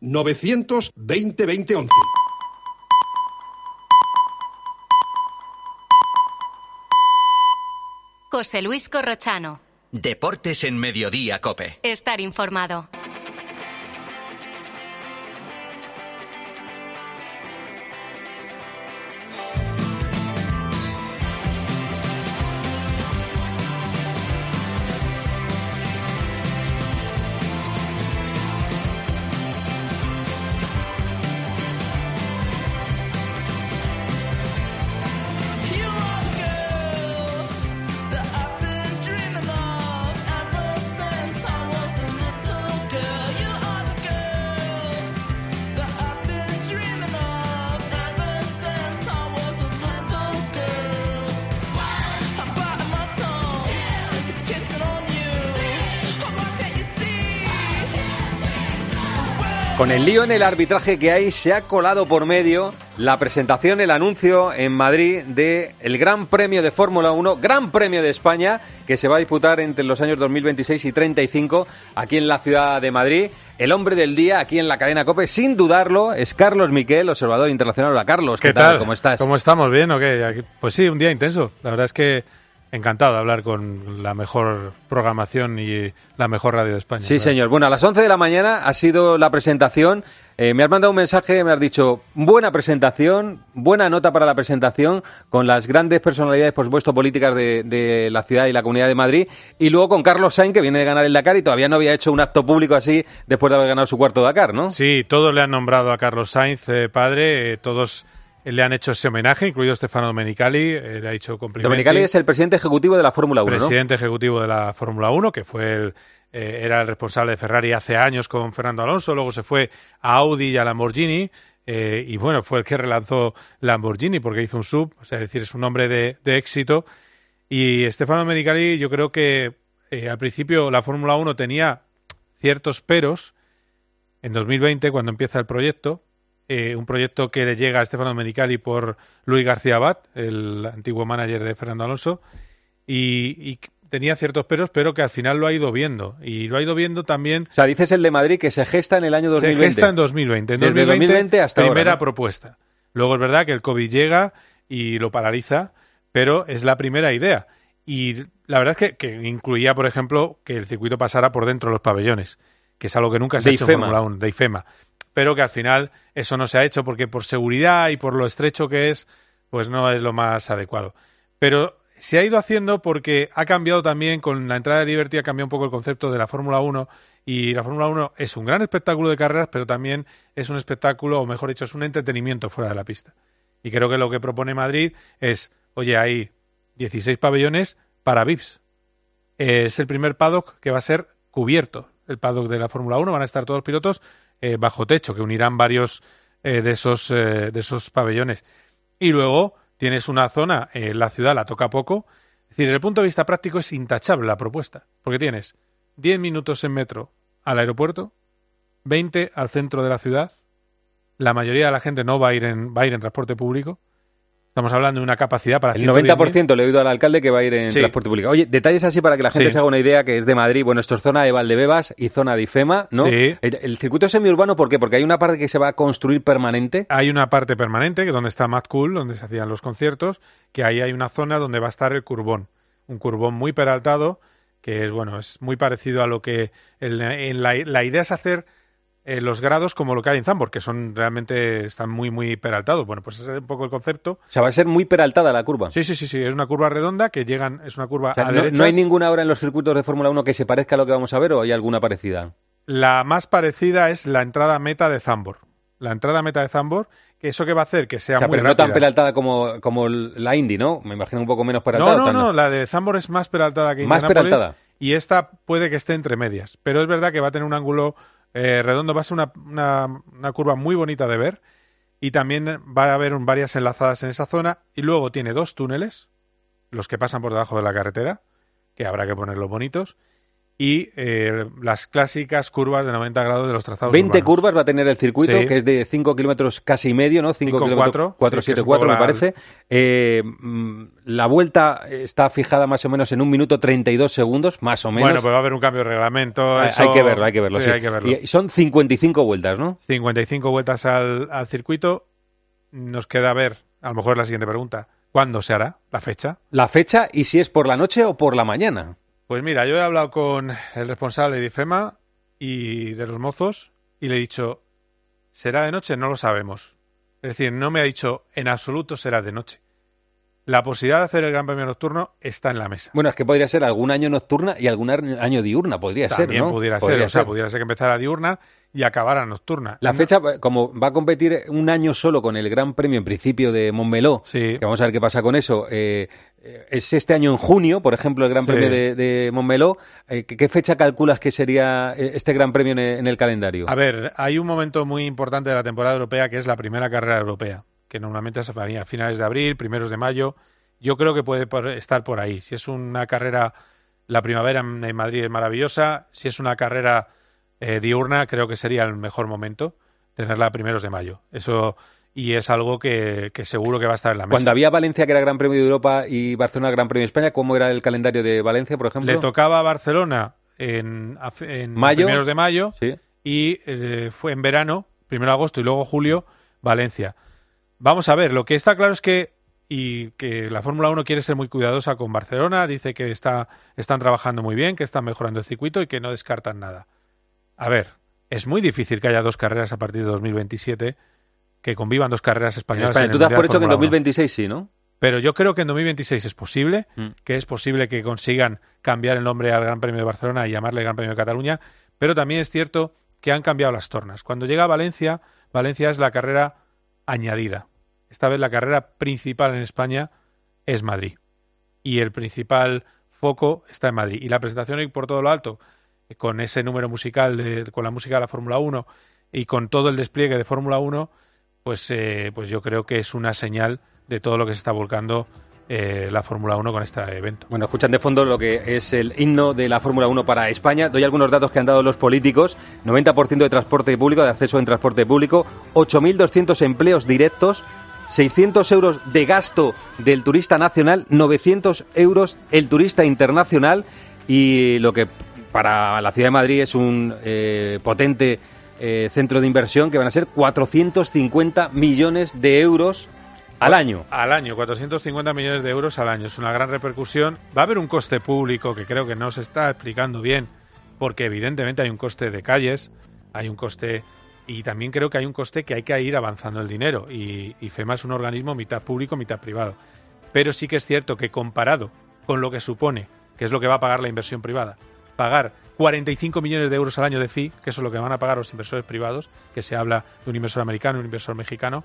920 2011. José Luis Corrochano. Deportes en Mediodía, Cope. Estar informado. Con el lío en el arbitraje que hay, se ha colado por medio la presentación, el anuncio en Madrid de el Gran Premio de Fórmula 1, Gran Premio de España, que se va a disputar entre los años 2026 y 35 aquí en la ciudad de Madrid. El hombre del día aquí en la cadena COPE, sin dudarlo, es Carlos Miquel, observador internacional. Hola Carlos, ¿qué, ¿Qué tal? ¿Cómo estás? ¿Cómo estamos? ¿Bien o qué? Pues sí, un día intenso. La verdad es que encantado de hablar con la mejor programación y la mejor radio de España. Sí, señor. Bueno, a las 11 de la mañana ha sido la presentación. Eh, me has mandado un mensaje, me has dicho, buena presentación, buena nota para la presentación, con las grandes personalidades, por supuesto, políticas de, de la ciudad y la Comunidad de Madrid, y luego con Carlos Sainz, que viene de ganar el Dakar y todavía no había hecho un acto público así después de haber ganado su cuarto Dakar, ¿no? Sí, todos le han nombrado a Carlos Sainz eh, padre, eh, todos le han hecho ese homenaje, incluido Stefano Domenicali, eh, le ha dicho complimenti. Domenicali es el presidente ejecutivo de la Fórmula 1, ¿no? presidente ejecutivo de la Fórmula 1, que fue el, eh, era el responsable de Ferrari hace años con Fernando Alonso, luego se fue a Audi y a Lamborghini, eh, y bueno, fue el que relanzó Lamborghini porque hizo un sub, o sea, es decir, es un hombre de, de éxito. Y Stefano Domenicali, yo creo que al principio la Fórmula 1 tenía ciertos peros. En 2020, cuando empieza el proyecto, eh, un proyecto que le llega a Stefano Domenicali por Luis García Abad, el antiguo manager de Fernando Alonso, y, y tenía ciertos peros, pero que al final lo ha ido viendo. Y lo ha ido viendo también. O sea, dices el de Madrid que se gesta en el año 2020. Se gesta en 2020. En Desde 2020, 2020 hasta ahora, primera ¿no? propuesta. Luego es verdad que el COVID llega y lo paraliza, pero es la primera idea. Y la verdad es que, que incluía, por ejemplo, que el circuito pasara por dentro de los pabellones, que es algo que nunca se De ha hecho en. Fórmula 1, de IFEMA. Pero que al final eso no se ha hecho porque por seguridad y por lo estrecho que es, pues no es lo más adecuado. Pero se ha ido haciendo porque ha cambiado también, con la entrada de Liberty ha cambiado un poco el concepto de la Fórmula 1 y la Fórmula 1 es un gran espectáculo de carreras, pero también es un espectáculo, o mejor dicho, es un entretenimiento fuera de la pista. Y creo que lo que propone Madrid es, oye, hay 16 pabellones para VIPs. Es el primer paddock que va a ser cubierto. El paddock de la Fórmula 1 van a estar todos los pilotos eh, bajo techo, que unirán varios eh, de, esos, eh, de esos pabellones. Y luego tienes una zona, eh, la ciudad la toca poco. Es decir, desde el punto de vista práctico es intachable la propuesta, porque tienes 10 minutos en metro al aeropuerto, 20 al centro de la ciudad, la mayoría de la gente no va a ir en, va a ir en transporte público, Estamos hablando de una capacidad para El 110.000. 90% le he oído al alcalde que va a ir en Sí. transporte público. Oye, detalles así para que la gente Sí. se haga una idea que es de Madrid. Bueno, esto es zona de Valdebebas y zona de Ifema, ¿no? Sí. El, el circuito semiurbano, ¿por qué? Porque hay una parte que se va a construir permanente. Hay una parte permanente, que donde está Mad Cool, donde se hacían los conciertos, que ahí hay una zona donde va a estar el curbón. Un curbón muy peraltado, que es, bueno, es muy parecido a lo que... el- en la, la idea es hacer eh, los grados como lo que hay en Zambor, que son realmente... están muy, muy peraltados. Bueno, pues ese es un poco el concepto. O sea, va a ser muy peraltada la curva. Sí, sí, sí, sí. Es una curva redonda que llegan... Es una curva O sea, a no, derechas. no hay ninguna hora en los circuitos de Fórmula 1 que se parezca a lo que vamos a ver o hay alguna parecida? La más parecida es la entrada meta de Zambor. La entrada meta de Zambor, que eso que va a hacer que sea, O sea, muy pero no tan peraltada como, como la Indy, ¿no? Me imagino un poco menos No, peraltada. no, ¿o tan- no, la de Zambor es más peraltada que Más peraltada. Y esta puede que esté entre medias. Pero es verdad que va a tener un ángulo eh, redondo, va a ser una, una- curva muy bonita de ver. Y también va a haber varias enlazadas en esa zona. Y luego tiene dos túneles, los que pasan por debajo de la carretera, que habrá que ponerlos bonitos. Y eh, las clásicas curvas de 90 grados de los trazados 20 urbanos. curvas va a tener el circuito, Sí. que es de 5 kilómetros casi medio, ¿no? 5 Cinco, kilómetros, cuatro. 4, Sí, que es 7, un 4 me la- parece. Eh, mm, la vuelta está fijada más o menos en un minuto 32 segundos, más o menos. Bueno, pues va a haber un cambio de reglamento. eso- hay que verlo, hay que verlo. Sí, sí. hay que verlo. Y son 55 vueltas, ¿no? 55 vueltas al, al circuito. Nos queda ver, a lo mejor la siguiente pregunta, ¿cuándo se hará la fecha? La fecha y si es por la noche o por la mañana. Pues mira, yo he hablado con el responsable de IFEMA y de los mozos y le he dicho, ¿será de noche? No lo sabemos. Es decir, no me ha dicho en absoluto será de noche. La posibilidad de hacer el Gran Premio Nocturno está en la mesa. Bueno, es que podría ser algún año nocturna y algún año diurna, podría ser, También ¿no? pudiera ser, Podría o sea, pudiera ser que empezara diurna y acabara nocturna. La fecha, como va a competir un año solo con el Gran Premio en principio de Montmeló, que vamos a ver qué pasa con eso, eh, eh, es este año en junio, por ejemplo, el Gran Sí. Premio de, de Montmeló. Eh, ¿qué, fecha calculas que sería este Gran Premio en el calendario? A ver, hay un momento muy importante de la temporada europea que es la primera carrera europea, que normalmente es a finales de abril, primeros de mayo. Yo creo que puede estar por ahí. Si es una carrera, la primavera en Madrid es maravillosa. Si es una carrera eh, diurna, creo que sería el mejor momento tenerla a primeros de mayo. Eso y es algo que, que seguro que va a estar en la mesa. Cuando había Valencia, que era Gran Premio de Europa, y Barcelona, Gran Premio de España, ¿cómo era el calendario de Valencia, por ejemplo? Le tocaba a Barcelona en, en Mayo. primeros de mayo Sí. y eh, fue en verano, primero agosto y luego julio, Valencia. Vamos a ver, lo que está claro es que y que la Fórmula 1 quiere ser muy cuidadosa con Barcelona, dice que está, están trabajando muy bien, que están mejorando el circuito y que no descartan nada. A ver, es muy difícil que haya dos carreras a partir de 2027, que convivan dos carreras En españolas. España. en Tú das por hecho que en Fórmula 1. 2026 sí, ¿no? Pero yo creo que en 2026 es posible, Mm. que es posible que consigan cambiar el nombre al Gran Premio de Barcelona y llamarle Gran Premio de Cataluña, pero también es cierto que han cambiado las tornas. Cuando llega a Valencia, Valencia es la carrera añadida. Esta vez la carrera principal en España es Madrid. Y el principal foco está en Madrid. Y la presentación hoy por todo lo alto, con ese número musical, de- con la música de la Fórmula 1 y con todo el despliegue de Fórmula 1, pues, eh, pues yo creo que es una señal de todo lo que se está volcando eh, la Fórmula 1 con este evento. Bueno, escuchan de fondo lo que es el himno de la Fórmula 1 para España. Doy algunos datos que han dado los políticos. 90% de transporte público, de acceso en transporte público, 8.200 empleos directos, 600 euros de gasto del turista nacional, 900 euros el turista internacional y lo que para la ciudad de Madrid es un eh, potente eh, centro de inversión que van a ser 450 millones de euros al año. Al año, 450 millones de euros al año. Es una gran repercusión. Va a haber un coste público que creo que no se está explicando bien, porque evidentemente hay un coste de calles, hay un coste y también creo que hay un coste que hay que ir avanzando el dinero. Y, y FEMA es un organismo mitad público, mitad privado. Pero sí que es cierto que comparado con lo que supone, que es lo que va a pagar la inversión privada, pagar 45 millones de euros al año de fee, que eso es lo que van a pagar los inversores privados, que se habla de un inversor americano, un inversor mexicano,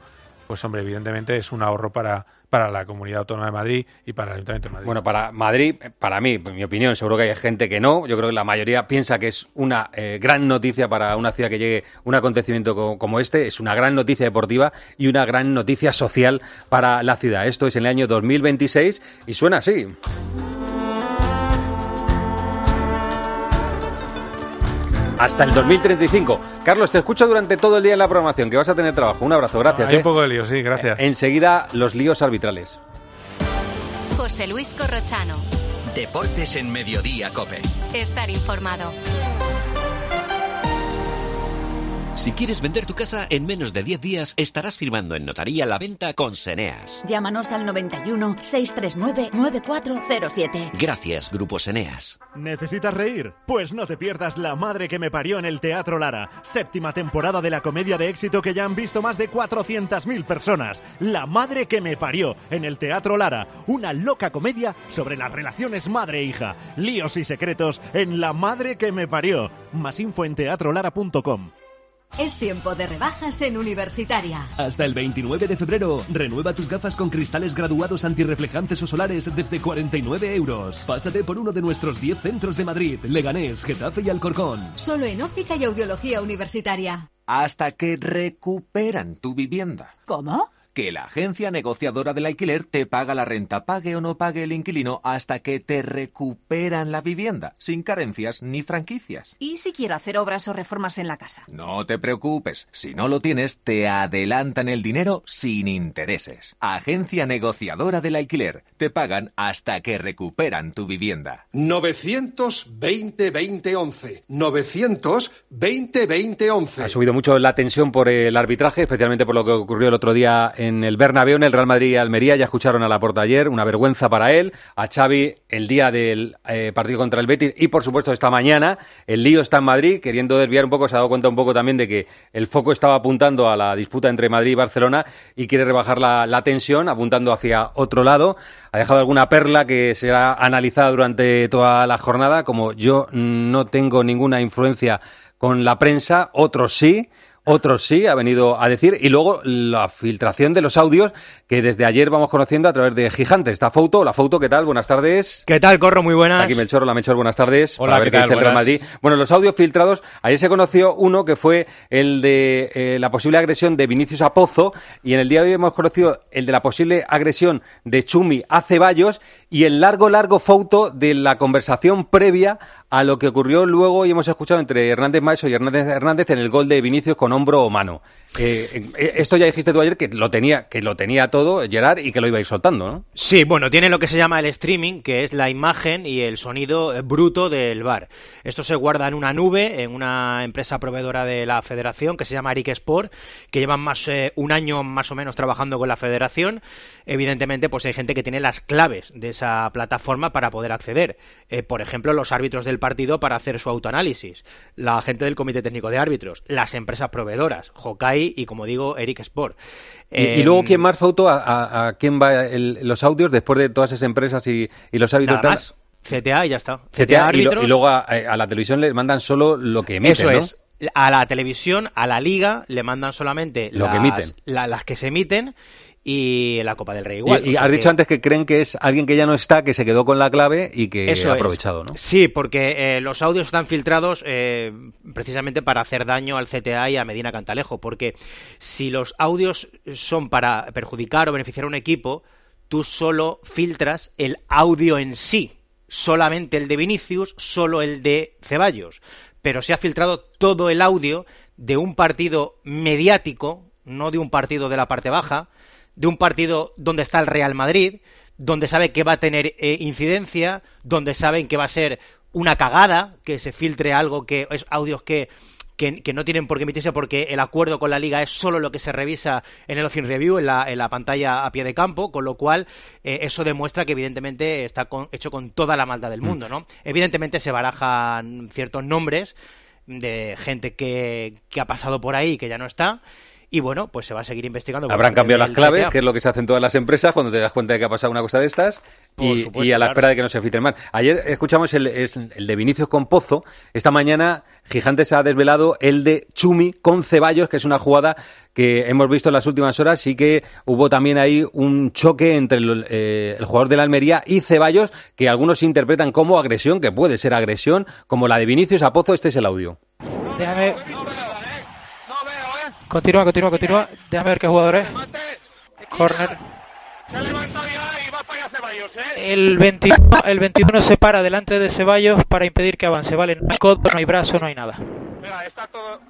pues hombre, evidentemente es un ahorro para, para la Comunidad Autónoma de Madrid y para el Ayuntamiento de Madrid. Bueno, para Madrid, para mí, en mi opinión, seguro que hay gente que no. Yo creo que la mayoría piensa que es una eh, gran noticia para una ciudad que llegue un acontecimiento co- como este. Es una gran noticia deportiva y una gran noticia social para la ciudad. Esto es en el año 2026 y suena así. Hasta el 2035. Carlos, te escucho durante todo el día en la programación, que vas a tener trabajo. Un abrazo, gracias. Hay ¿eh? un poco de lío, sí, gracias. Enseguida, los líos arbitrales. José Luis Corrochano. Deportes en Mediodía, Cope. Estar informado. Si quieres vender tu casa en menos de 10 días, estarás firmando en notaría la venta con Seneas. Llámanos al 91 639 9407. Gracias, Grupo Seneas. ¿Necesitas reír? Pues no te pierdas La Madre que me parió en el Teatro Lara, séptima temporada de la comedia de éxito que ya han visto más de 400.000 personas. La Madre que me parió en el Teatro Lara, una loca comedia sobre las relaciones madre-hija, líos y secretos en La Madre que me parió. Más info en teatrolara.com. Es tiempo de rebajas en Universitaria. Hasta el 29 de febrero, renueva tus gafas con cristales graduados antirreflejantes o solares desde 49 euros. Pásate por uno de nuestros 10 centros de Madrid, Leganés, Getafe y Alcorcón. Solo en óptica y audiología universitaria. Hasta que recuperan tu vivienda. ¿Cómo? Que la agencia negociadora del alquiler te paga la renta, pague o no pague el inquilino, hasta que te recuperan la vivienda, sin carencias ni franquicias. ¿Y si quiero hacer obras o reformas en la casa? No te preocupes, si no lo tienes, te adelantan el dinero sin intereses. Agencia negociadora del alquiler, te pagan hasta que recuperan tu vivienda. 920 2011. 920 2011. Ha subido mucho la tensión por el arbitraje, especialmente por lo que ocurrió el otro día en el Bernabéu, en el Real Madrid y Almería. Ya escucharon a Laporta ayer, una vergüenza para él. A Xavi el día del eh, partido contra el Betis y, por supuesto, esta mañana. El lío está en Madrid, queriendo desviar un poco. Se ha dado cuenta un poco también de que el foco estaba apuntando a la disputa entre Madrid y Barcelona y quiere rebajar la, la tensión, apuntando hacia otro lado. Ha dejado alguna perla que será analizada durante toda la jornada. Como yo no tengo ninguna influencia con la prensa, otros sí. Otros sí, ha venido a decir. Y luego la filtración de los audios que desde ayer vamos conociendo a través de Gigante. Esta foto, la foto, ¿qué tal? Buenas tardes. ¿Qué tal, Corro? Muy buenas. Aquí Melchor, hola Melchor, buenas tardes. Hola, ver ¿qué tal? dice el Real Buenas. Madrid. Bueno, los audios filtrados, ayer se conoció uno que fue el de eh, la posible agresión de Vinicius a Pozo y en el día de hoy hemos conocido el de la posible agresión de Chumi a Ceballos y el largo, largo foto de la conversación previa a lo que ocurrió luego y hemos escuchado entre Hernández Maeso y Hernández Hernández en el gol de Vinicius con hombro o mano. Eh, eh, esto ya dijiste tú ayer que lo tenía, que lo tenía todo Gerard y que lo iba a ir soltando, ¿no? Sí, bueno, tiene lo que se llama el streaming, que es la imagen y el sonido eh, bruto del bar. Esto se guarda en una nube, en una empresa proveedora de la federación que se llama Eric Sport, que llevan más un año más o menos trabajando con la federación. Evidentemente, pues hay gente que tiene las claves de esa plataforma para poder acceder. Eh, por ejemplo, los árbitros del partido para hacer su autoanálisis, la gente del comité técnico de árbitros, las empresas proveedoras, Hokai y, como digo, Eric Sport. Y, y Eh, luego, ¿quién más foto? ¿A, a- a quién va el- los audios después de todas esas empresas y, y los árbitros? Nada más. CTA y ya está. CTA, CTA y, lo- árbitros. y luego a, a la televisión le mandan solo lo que emiten, Eso ¿no? es. A la televisión, a la liga, le mandan solamente Lo que emiten. la- las que se emiten y la Copa del Rey igual. y has que- dicho antes que creen que es alguien que ya no está, que se quedó con la clave y que Eso ha es. aprovechado, ¿no? Sí, porque eh, los audios están filtrados eh, precisamente para hacer daño al CTA y a Medina Cantalejo, porque si los audios son para perjudicar o beneficiar a un equipo, tú solo filtras el audio en sí, solamente el de Vinicius, solo el de Ceballos, pero se ha filtrado todo el audio de un partido mediático, no de un partido de la parte baja, de un partido donde está el Real Madrid, donde sabe que va a tener eh, incidencia, donde saben que va a ser una cagada, que se filtre algo que es audios que, que, que no tienen por qué emitirse porque el acuerdo con la liga es solo lo que se revisa en el Offin Review, en la, en la pantalla a pie de campo, con lo cual eh, eso demuestra que evidentemente está con- hecho con toda la maldad del mundo, ¿no? Evidentemente se barajan ciertos nombres de gente que, que ha pasado por ahí y que ya no está. Y bueno, pues se va a seguir investigando. Habrán cambiado las claves, que es lo que se hace en todas las empresas cuando te das cuenta de que ha pasado una cosa de estas y, supuesto, y a la claro. espera de que no se filtren más. Ayer escuchamos el, de Vinicius con Pozo. Esta mañana Gigantes ha desvelado el de Chumi con Ceballos, que es una jugada que hemos visto en las últimas horas y que hubo también ahí un choque entre el, eh, el jugador de la Almería y Ceballos, que algunos interpretan como agresión, que puede ser agresión, como la de Vinicius a Pozo. Este es el audio. Déjame. Continúa, continúa, continúa. Déjame ver qué jugador es. Corner. El 21, el 21 se para delante de Ceballos para impedir que avance. Vale, no hay codo, no hay brazo, no hay nada. Venga, está todo...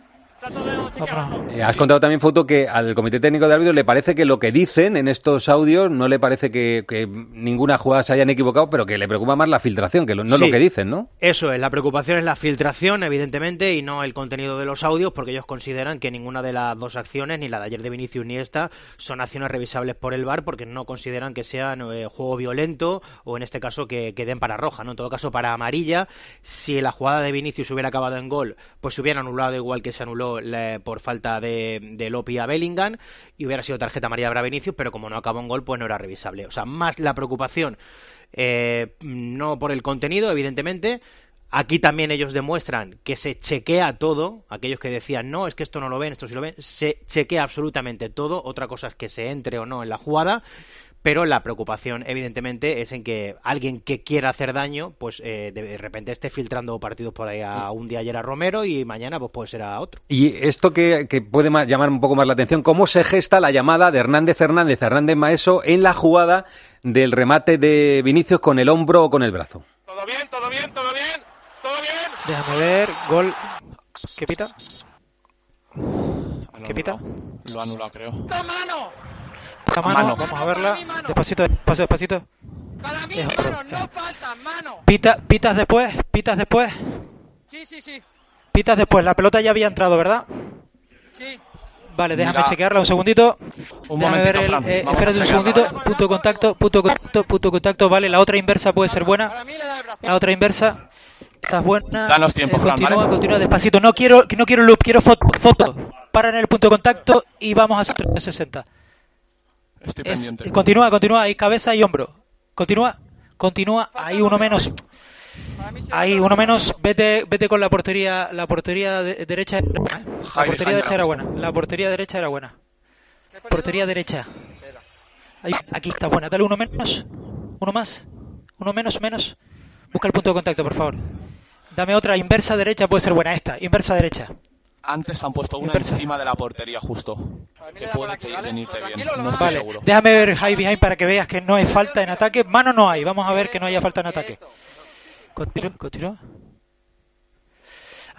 Eh, has contado también, Foto, que al Comité Técnico de Árbitros le parece que lo que dicen en estos audios no le parece que, que ninguna jugada se hayan equivocado, pero que le preocupa más la filtración, que lo- no Sí. lo que dicen, ¿no? Eso es, la preocupación es la filtración, evidentemente, y no el contenido de los audios, porque ellos consideran que ninguna de las dos acciones, ni la de ayer de Vinicius ni esta, son acciones revisables por el VAR, porque no consideran que sean eh, juego violento o en este caso que, que den para roja, ¿no? En todo caso, para amarilla, si la jugada de Vinicius hubiera acabado en gol, pues se hubiera anulado igual que se anuló por falta de, de Lopi a Bellingham y hubiera sido tarjeta amarilla para Vinicius, pero como no acabó en gol, pues no era revisable. O sea, más la preocupación eh, no por el contenido, evidentemente. Aquí también ellos demuestran que se chequea todo. Aquellos que decían, no, es que esto no lo ven, esto sí lo ven. Se chequea absolutamente todo. Otra cosa es que se entre o no en la jugada. Pero la preocupación, evidentemente, es en que alguien que quiera hacer daño, pues eh, de repente esté filtrando partidos por ahí a un día ayer a Romero y mañana pues puede ser a otro. Y esto que, que puede más- llamar un poco más la atención, ¿cómo se gesta la llamada de Hernández Hernández, Hernández Maeso en la jugada del remate de Vinicius con el hombro o con el brazo? Todo bien, todo bien, todo bien, todo bien. Déjame ver, gol. ¿Qué pita? ¿Qué pita? Lo ha anulado, creo. La mano, vamos a verla. Despacito, despacito, despacito. Deja- No falta, mano. Pita, pitas después, pitas después, Sí, sí, sí. pitas después. La pelota ya había entrado, ¿verdad? Sí. Vale, déjame Mira. chequearla un segundito. Un Déjame momentito, ver el- Fran, eh, espérate un segundito. Punto de contacto, punto de contacto, punto de contacto. Vale, la otra inversa puede ser buena. La otra inversa. Estás buena. Danos tiempo, Fran, continúa, ¿vale? continúa despacito. No quiero, no quiero loop, quiero foto. foto. Para en el punto de contacto y vamos a hacer 360. Estoy Es- pendiente. continúa, continúa, ahí cabeza y hombro. Continúa, continúa, ahí uno menos. Ahí uno menos, vete, vete con la portería, la portería de- derecha. era buena, ¿eh? La portería derecha era buena. La portería derecha era buena. Portería derecha. Ahí, aquí está buena. Dale uno menos. Uno más. Uno menos, menos. Busca el punto de contacto, por favor. Dame otra. Inversa derecha puede ser buena. Esta. Inversa derecha. Antes han puesto una encima de la portería justo. Que puede venirte bien. No estoy Vale. seguro. Déjame ver high behind para que veas que no hay falta en ataque. Mano no hay. Vamos a ver que no haya falta en ataque. Continúa, continúa.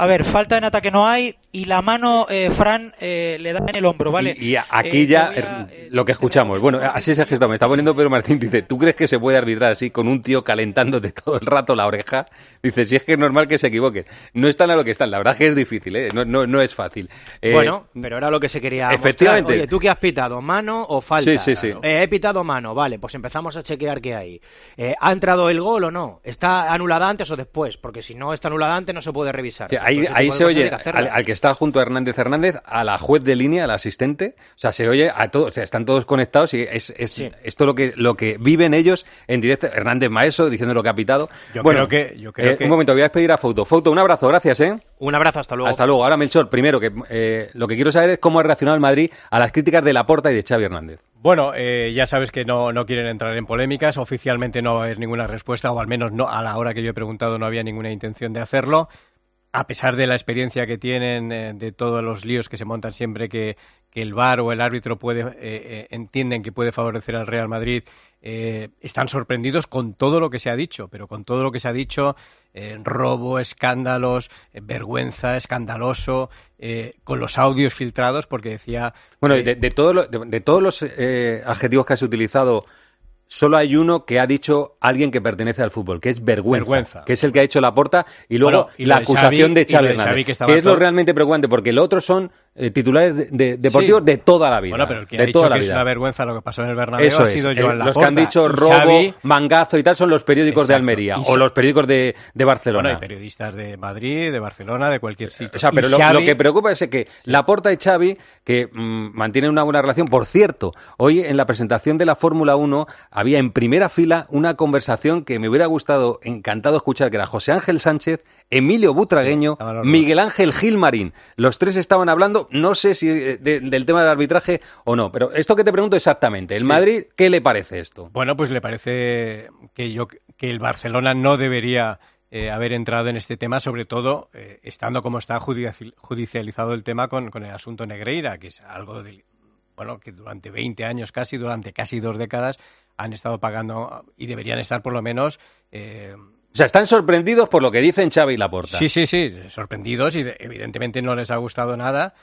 A ver, falta en ataque no hay y la mano, eh, Fran, eh, le da en el hombro, ¿vale? Y aquí Eh, ya a- eh, lo que escuchamos. Bueno, así se ha gestado. Me está poniendo Pedro Martín. Dice, ¿tú crees que se puede arbitrar así con un tío calentándote todo el rato la oreja? Dice, si es que es normal que se equivoquen. No están a lo que están. La verdad es que es difícil, ¿eh? No, no, no es fácil. Eh, bueno, pero era lo que se quería mostrar. efectivamente. Oye, ¿tú qué has pitado? ¿Mano o falta? Sí, sí, sí. Eh, he pitado mano, vale, pues empezamos a chequear qué hay. Eh, ¿Ha entrado el gol o no? ¿Está anulada antes o después? Porque si no está anulada antes no se puede revisar. Sí, ahí Pues se oye que al, al que está junto a Hernández Hernández, a la juez de línea, al asistente. O sea, se oye a todos, o sea, están todos conectados y es, es esto lo que, lo que viven ellos en directo. Hernández Maeso diciendo lo que ha pitado. Yo bueno, creo que- yo creo eh, que- Un momento, voy a despedir a Foto. Foto, un abrazo, gracias, ¿eh? Un abrazo, hasta luego. Hasta luego. Ahora, Melchor, primero, que eh, lo que quiero saber es cómo ha reaccionado el Madrid a las críticas de Laporta y de Xavi Hernández. Bueno, eh, ya sabes que no, no quieren entrar en polémicas. Oficialmente no va a haber ninguna respuesta, o al menos no a la hora que yo he preguntado no había ninguna intención de hacerlo. A pesar de la experiencia que tienen, eh, de todos los líos que se montan siempre que, que el VAR o el árbitro puede, eh, eh, entienden que puede favorecer al Real Madrid, eh, están sorprendidos con todo lo que se ha dicho, pero con todo lo que se ha dicho, eh, robo, escándalos, vergüenza, escandaloso, eh, con los audios filtrados, porque decía... Bueno, de, de todos los- de- de todos los eh, adjetivos que has utilizado, solo hay uno que ha dicho alguien que pertenece al fútbol, que es vergüenza, Vergüenza. que es el que ha hecho la porta, y luego Bueno, y lo la de acusación Xavi- de Xavi de que es lo realmente preocupante, porque lo otro son eh, titulares de- de- deportivos Sí. de toda la vida. Bueno, pero el que de ha dicho que es una vergüenza lo que pasó en el Bernabéu Eso ha es. sido Eh, Joan los que han dicho robo, Xavi- mangazo y tal son los periódicos de. Almería Y o los periódicos de, de Barcelona. Bueno, hay periodistas de Madrid, de Barcelona, de cualquier sitio. O sea, pero lo, que preocupa es que Laporta y Xavi, que mm, mantienen una buena relación, por cierto, hoy en la presentación de la Fórmula 1 había en primera fila una conversación que me hubiera gustado, encantado escuchar, que era José Ángel Sánchez, Emilio Butragueño, Miguel Ángel Gilmarín. Los tres estaban hablando, no sé si eh, de- del tema del arbitraje o no, pero esto que te pregunto exactamente, ¿el Sí. Madrid qué le parece esto? Bueno, pues le parece que yo que el Barcelona no debería eh, haber entrado en este tema, sobre todo eh, estando como está judici- judicializado el tema con, con el asunto Negreira, que es algo bueno que durante 20 años casi, durante casi dos décadas han estado pagando y deberían estar por lo menos eh, O sea, están sorprendidos por lo que dicen Xavi y Laporta. Sí, sí, sí, sorprendidos y de- evidentemente no les ha gustado nada,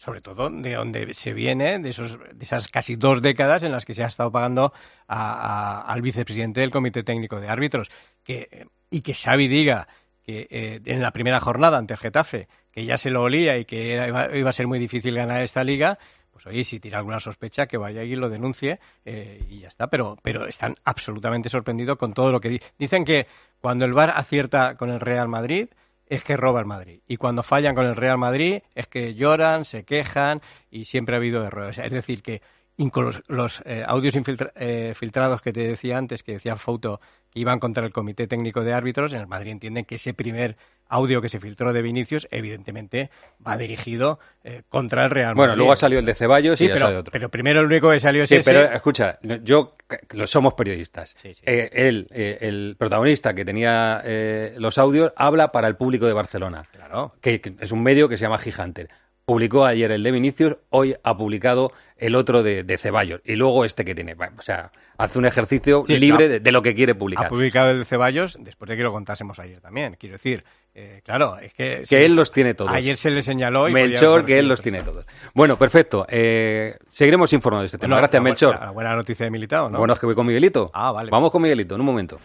sobre todo de donde se viene, de, esos, de esas casi dos décadas en las que se ha estado pagando a- al vicepresidente del Comité Técnico de Árbitros. Que, y que Xavi diga que eh, en la primera jornada ante el Getafe, que ya se lo olía y que era- iba, iba a ser muy difícil ganar esta liga, pues oye, si tiene alguna sospecha, que vaya y lo denuncie eh, y ya está. Pero, pero están absolutamente sorprendidos con todo lo que di- dicen que cuando el VAR acierta con el Real Madrid es que roba el Madrid y cuando fallan con el Real Madrid es que lloran, se quejan y siempre ha habido errores. Es decir que incluso los, eh, audios infiltra- eh, filtrados que te decía antes, que decía Foto iban contra el Comité Técnico de Árbitros, en el Madrid entienden que ese primer audio que se filtró de Vinicius, evidentemente va dirigido eh, contra el Real Madrid. Bueno, luego ha salido el de Ceballos Sí, y pero, otro. pero primero el único que salió es Sí, ese. pero escucha, yo, lo somos periodistas. Eh, él, eh, el protagonista que tenía eh, los audios, habla para el público de Barcelona. Claro. Que, que es un medio que se llama Giganter. Publicó ayer el de Vinicius, hoy ha publicado el otro de, de Ceballos. Y luego este que tiene. Bueno, O sea, hace un ejercicio Sí, libre de, de lo que quiere publicar. Ha publicado el de Ceballos después de que lo contásemos ayer también. Quiero decir, eh, claro, es que... Que él los tiene todos. Ayer se le señaló... y Melchor, que él los tiene todos. Bueno, perfecto. Eh, seguiremos informando de este tema. Bueno, Gracias, la Melchor. La buena noticia de Militao, ¿no? Bueno, es que voy con Miguelito. Ah, vale. Vamos con Miguelito, en un momento.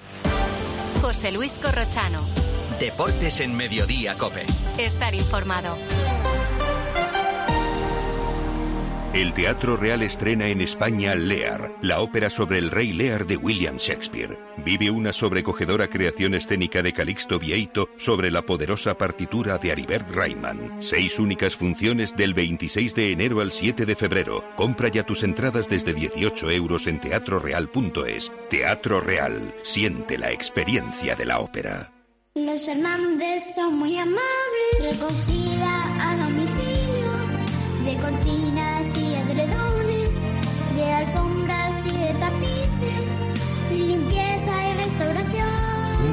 José Luis Corrochano. Deportes en Mediodía, Cope. Estar informado. El Teatro Real estrena en España Lear, la ópera sobre el rey Lear de William Shakespeare. Vive una sobrecogedora creación escénica de Calixto Vieito sobre la poderosa partitura de Aribert Reimann. Seis únicas funciones del 26 de enero al 7 de febrero. Compra ya tus entradas desde 18 euros en teatroreal.es. Teatro Real, siente la experiencia de la ópera. Los Fernández son muy amables. Recogida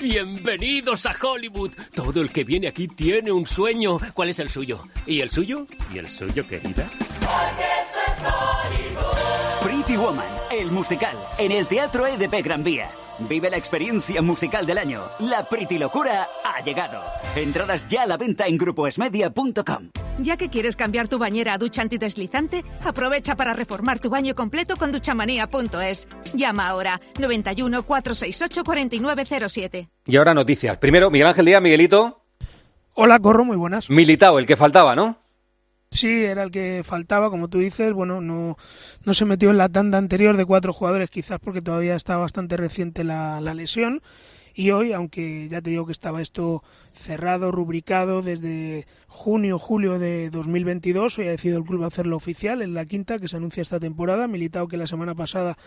Bienvenidos a Hollywood. Todo el que viene aquí tiene un sueño. ¿Cuál es el suyo? ¿Y el suyo? ¿Y el suyo, querida? Pretty Woman, el musical, en el Teatro EDP Gran Vía. Vive la experiencia musical del año. La Pretty Locura ha llegado. Entradas ya a la venta en grupoesmedia.com. Ya que quieres cambiar tu bañera a ducha antideslizante, aprovecha para reformar tu baño completo con duchamanía.es. Llama ahora 91 468 4907. Y ahora noticias. Primero, Miguel Ángel Díaz, Miguelito. Hola, Corro, muy buenas. Militao, el que faltaba, ¿no? Sí, era el que faltaba, como tú dices. Bueno, no, no se metió en la tanda anterior de cuatro jugadores, quizás porque todavía está bastante reciente la, lesión. Y hoy, aunque ya te digo que estaba esto cerrado, rubricado desde junio, julio de 2022, hoy ha decidido el club hacerlo oficial, en la quinta que se anuncia esta temporada. Militado que la semana pasada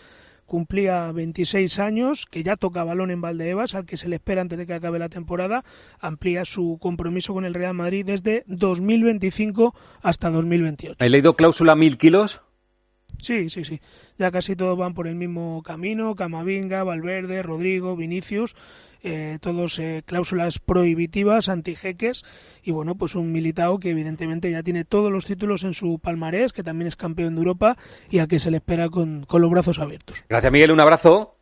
cumplía 26 años, que ya toca balón en Valdeebas, al que se le espera antes de que acabe la temporada, amplía su compromiso con el Real Madrid desde 2025 hasta 2028. ¿He leído cláusula mil kilos? Sí, sí, sí. Ya casi todos van por el mismo camino. Camavinga, Valverde, Rodrigo, Vinicius, eh, todos eh, cláusulas prohibitivas, antijeques. Y bueno, pues un militao que evidentemente ya tiene todos los títulos en su palmarés, que también es campeón de Europa y al que se le espera con, con los brazos abiertos. Gracias, Miguel. Un abrazo.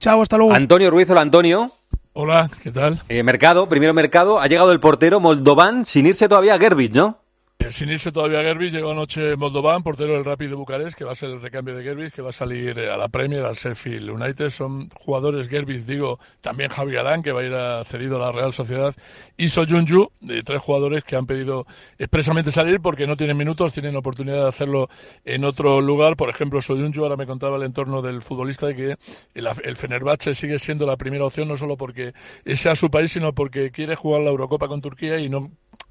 Chao, hasta luego. Antonio Ruiz, hola, Antonio. Hola, ¿qué tal? Eh, mercado, primero mercado. Ha llegado el portero Moldovan sin irse todavía a Gerbich, ¿no? Sin irse todavía a Gerbis, llegó anoche Moldovan, portero del Rapid de Bucarest, que va a ser el recambio de Gerbis, que va a salir eh, a la Premier, al Sheffield United. Son jugadores Gerbis, digo, también Javi Galán, que va a ir a- cedido a la Real Sociedad, y Soyunju, de tres jugadores que han pedido expresamente salir porque no tienen minutos, tienen oportunidad de hacerlo en otro lugar. Por ejemplo, Soyunju, ahora me contaba el entorno del futbolista de que el, el Fenerbahce sigue siendo la primera opción, no solo porque sea su país, sino porque quiere jugar la Eurocopa con Turquía y no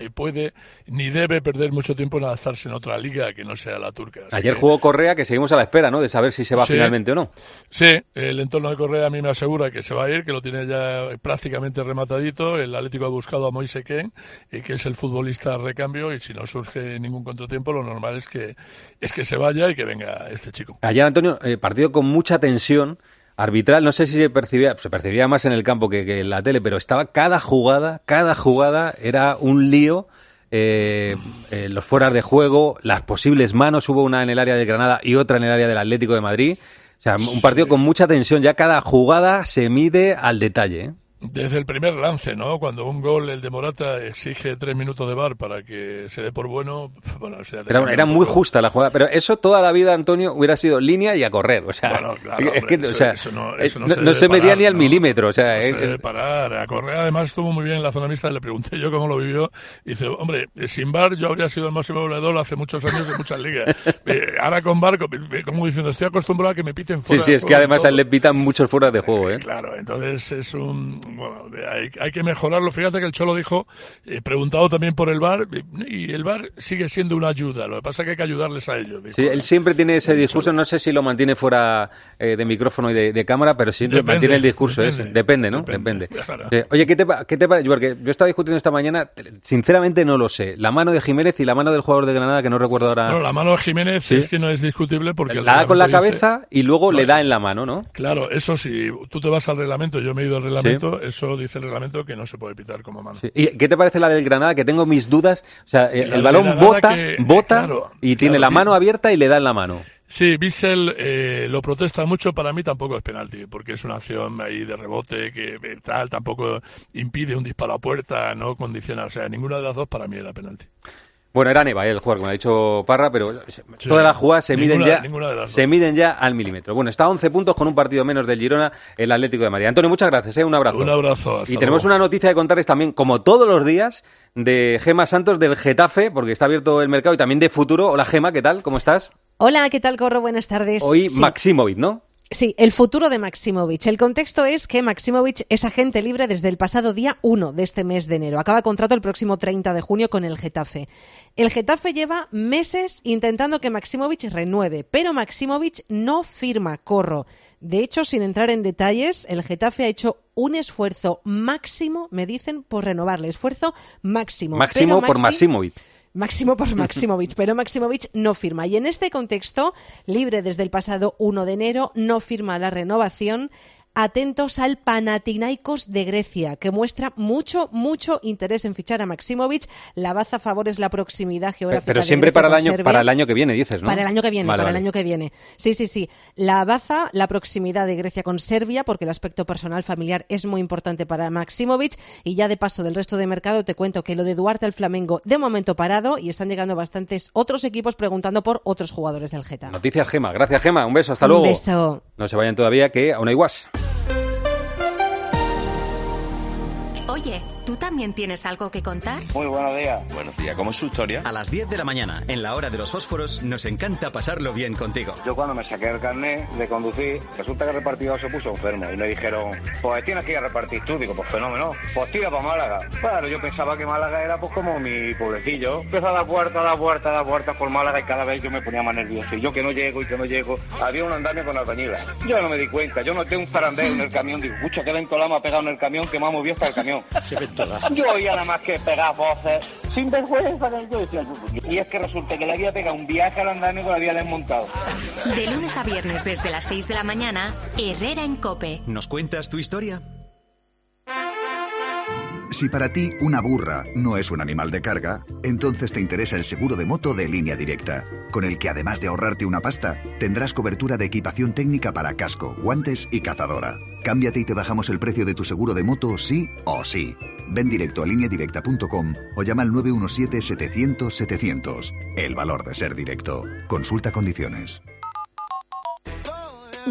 puede ni debe perder mucho tiempo en adaptarse en otra liga que no sea la turca. Así Ayer que- jugó Correa, que seguimos a la espera, ¿no? De saber si se va Sí. finalmente o no. Sí, el entorno de Correa a mí me asegura que se va a ir, que lo tiene ya prácticamente rematadito. El Atlético ha buscado a Moise Ken, que es el futbolista a recambio, y si no surge ningún contratiempo, lo normal es que, es que se vaya y que venga este chico. Ayer, Antonio, eh, partido con mucha tensión arbitral. No sé si se percibía, se percibía más en el campo que, que en la tele, pero estaba cada jugada, cada jugada era un lío. eh, eh, los fueras de juego, las posibles manos, hubo una en el área del Granada y otra en el área del Atlético de Madrid. O sea, un partido con mucha tensión. Ya cada jugada se mide al detalle. ¿eh? Desde el primer lance, ¿no? Cuando un gol, el de Morata, exige tres minutos de bar para que se dé por bueno, bueno, o sea, Era, era muy justa la jugada, pero eso toda la vida, Antonio, hubiera sido línea y a correr. O sea, Bueno, claro, es que, hombre, o eso- sea, eso no- eh, eso no no, se no medía ni al milímetro. O sea, No se es- debe parar. A Correa además estuvo muy bien en la zona mixta, le pregunté yo cómo lo vivió. Y dice, hombre, eh, sin bar yo habría sido el máximo goleador hace muchos años en muchas ligas. Eh, ahora con bar, como como diciendo, estoy acostumbrado a que me piten sí, fuera. sí, de es que además a todo". él le pitan muchos fueras de juego. ¿eh? Claro, entonces es un. Bueno, hay, hay que mejorarlo. Fíjate que el Cholo dijo, eh, preguntado también por el bar, y el bar sigue siendo una ayuda. Lo que pasa es que hay que ayudarles a ellos. dijo. Sí, él siempre tiene ese discurso, no sé si lo mantiene fuera eh, de micrófono y de, de cámara, pero siempre Depende, mantiene el discurso depende, ese. Depende, ¿no? Depende. claro. Sí. Oye, ¿qué te, qué te parece? Porque yo estaba discutiendo esta mañana, sinceramente no lo sé. La mano de Jiménez y la mano del jugador de Granada, que no recuerdo ahora. Bueno, la mano de Jiménez Sí. es que no es discutible porque. la da con la dice- cabeza y luego le da en la mano, ¿no? Claro, eso sí, tú te vas al reglamento, yo me he ido al reglamento, eso dice el reglamento que no se puede pitar como mano. Sí. ¿Y qué te parece la del Granada? Que tengo mis dudas. O sea, eh, el balón bota, que- bota claro, y tiene la mano abierta y le da en la mano. Sí, Bissell eh, lo protesta mucho, para mí tampoco es penalti, porque es una acción ahí de rebote que eh, tal, tampoco impide un disparo a puerta, no condiciona, o sea, ninguna de las dos para mí era penalti. Bueno, era Neva eh, el jugador, como ha dicho Parra, pero todas las jugadas se Ninguna- miden ya se miden ya al milímetro. Bueno, está a 11 puntos con un partido menos del Girona, el Atlético de Madrid. Antonio, muchas gracias, ¿eh? un abrazo. Un abrazo, y tenemos luego. una noticia de contarles también, como todos los días, de Gema Santos del Getafe, porque está abierto el mercado, y también de futuro. Hola Gema, ¿qué tal? ¿Cómo estás? Hola, ¿qué tal, Corro? Buenas tardes. Hoy Sí. Maximovic, ¿no? Sí, el futuro de Maximovic. El contexto es que Maximovic es agente libre desde el pasado día 1 de este mes de enero. Acaba contrato el próximo 30 de junio con el Getafe. El Getafe lleva meses intentando que Maximovic renueve, pero Maximovic no firma corro. De hecho, sin entrar en detalles, el Getafe ha hecho un esfuerzo máximo, me dicen, por renovarle. Esfuerzo máximo. Máximo Pero por Maxi- Maximovic. Máximo por Maximovic, pero Maximovic no firma. Y en este contexto, libre desde el pasado 1 de enero, no firma la renovación. Atentos al Panathinaikos de Grecia, que muestra mucho, mucho interés en fichar a Maximovic. La baza favor es la proximidad geográfica. Pero de siempre Grecia para el año Serbia. para el año que viene, dices, ¿no? Para el año que viene, Vale, para el año que viene. Sí, sí, sí. La baza, la proximidad de Grecia con Serbia, porque el aspecto personal familiar es muy importante para Maximovic. Y ya de paso del resto de mercado te cuento que lo de Duarte al Flamengo de momento parado y están llegando bastantes otros equipos preguntando por otros jugadores del Geta. Noticias Gema. Gracias Gema, un beso, hasta Un luego. beso. No se vayan todavía que aún hay guas. También tienes algo que contar? Muy buenos días. Buenos días, ¿cómo es su historia? A las 10 de la mañana, en la hora de los fósforos, nos encanta pasarlo bien contigo. Yo cuando me saqué el carnet de conducir, resulta que el repartidor se puso enfermo y me dijeron, pues tienes que ir a repartir tú. Digo, pues fenómeno, pues tira para Málaga. Claro, yo pensaba que Málaga era pues como mi pueblecillo. Empezó a dar vueltas, a dar vueltas, a dar vueltas por Málaga y cada vez yo me ponía más nervioso. Y yo que no llego y que no llego, había un andamio con albañila. Yo no me di cuenta, yo noté un zarandeo en el camión. Digo, escucha, qué ventolá me ha pegado en el camión que me ha movido hasta el camión. Yo oía nada más que pegar voces sin vergüenza. que Yo decía, y es que resulta que le había pegado un viaje al andamio que lo había desmontado. De lunes a viernes desde las 6 de la mañana, Herrera en Cope. ¿Nos cuentas tu historia? Si para ti una burra no es un animal de carga, entonces te interesa el seguro de moto de línea directa, con el que además de ahorrarte una pasta, tendrás cobertura de equipación técnica para casco, guantes y cazadora. Cámbiate y te bajamos el precio de tu seguro de moto sí o sí. Ven directo a lineadirecta.com o llama al 917-700-700. El valor de ser directo. Consulta condiciones.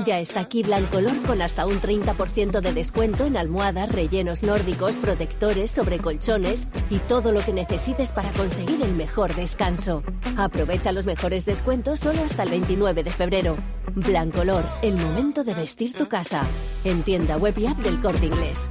Ya está aquí Blancolor con hasta un 30% de descuento en almohadas, rellenos nórdicos, protectores, sobrecolchones y todo lo que necesites para conseguir el mejor descanso. Aprovecha los mejores descuentos solo hasta el 29 de febrero. Blancolor, el momento de vestir tu casa. En tienda web y app del Corte Inglés.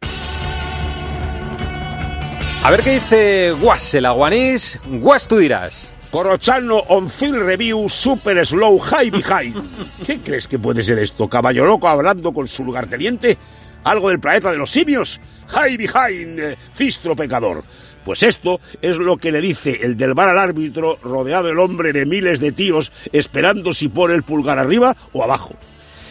A ver qué dice Guas, el aguanís. Guas, tú dirás. Corochano on field review super slow high behind. ¿Qué crees que puede ser esto? ¿Caballo loco hablando con su lugarteniente? ¿Algo del planeta de los simios? High behind, eh, fistro pecador. Pues esto es lo que le dice el del bar al árbitro, rodeado el hombre de miles de tíos, esperando si pone el pulgar arriba o abajo.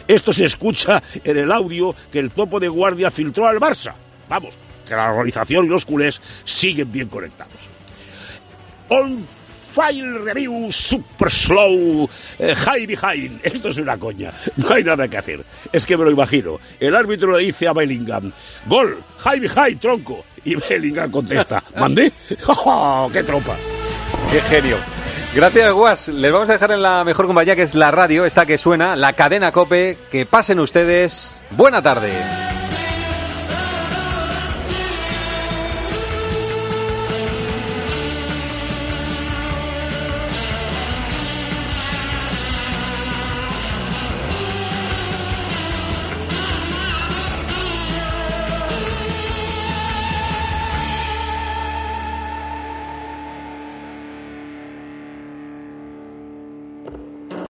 Esto se escucha en el audio que el topo de guardia filtró al Barça. Vamos, que la organización y los culés siguen bien conectados. On File Review Super Slow eh, High Behind. Esto es una coña. No hay nada que hacer. Es que me lo imagino. El árbitro le dice a Bellingham, gol, High Behind, tronco. Y Bellingham contesta, ¿mandé? ¡Oh, ¡Qué tropa! ¡Qué genio! Gracias, Guas. Les vamos a dejar en la mejor compañía que es la radio, esta que suena, la cadena Cope. Que pasen ustedes. Buena tarde.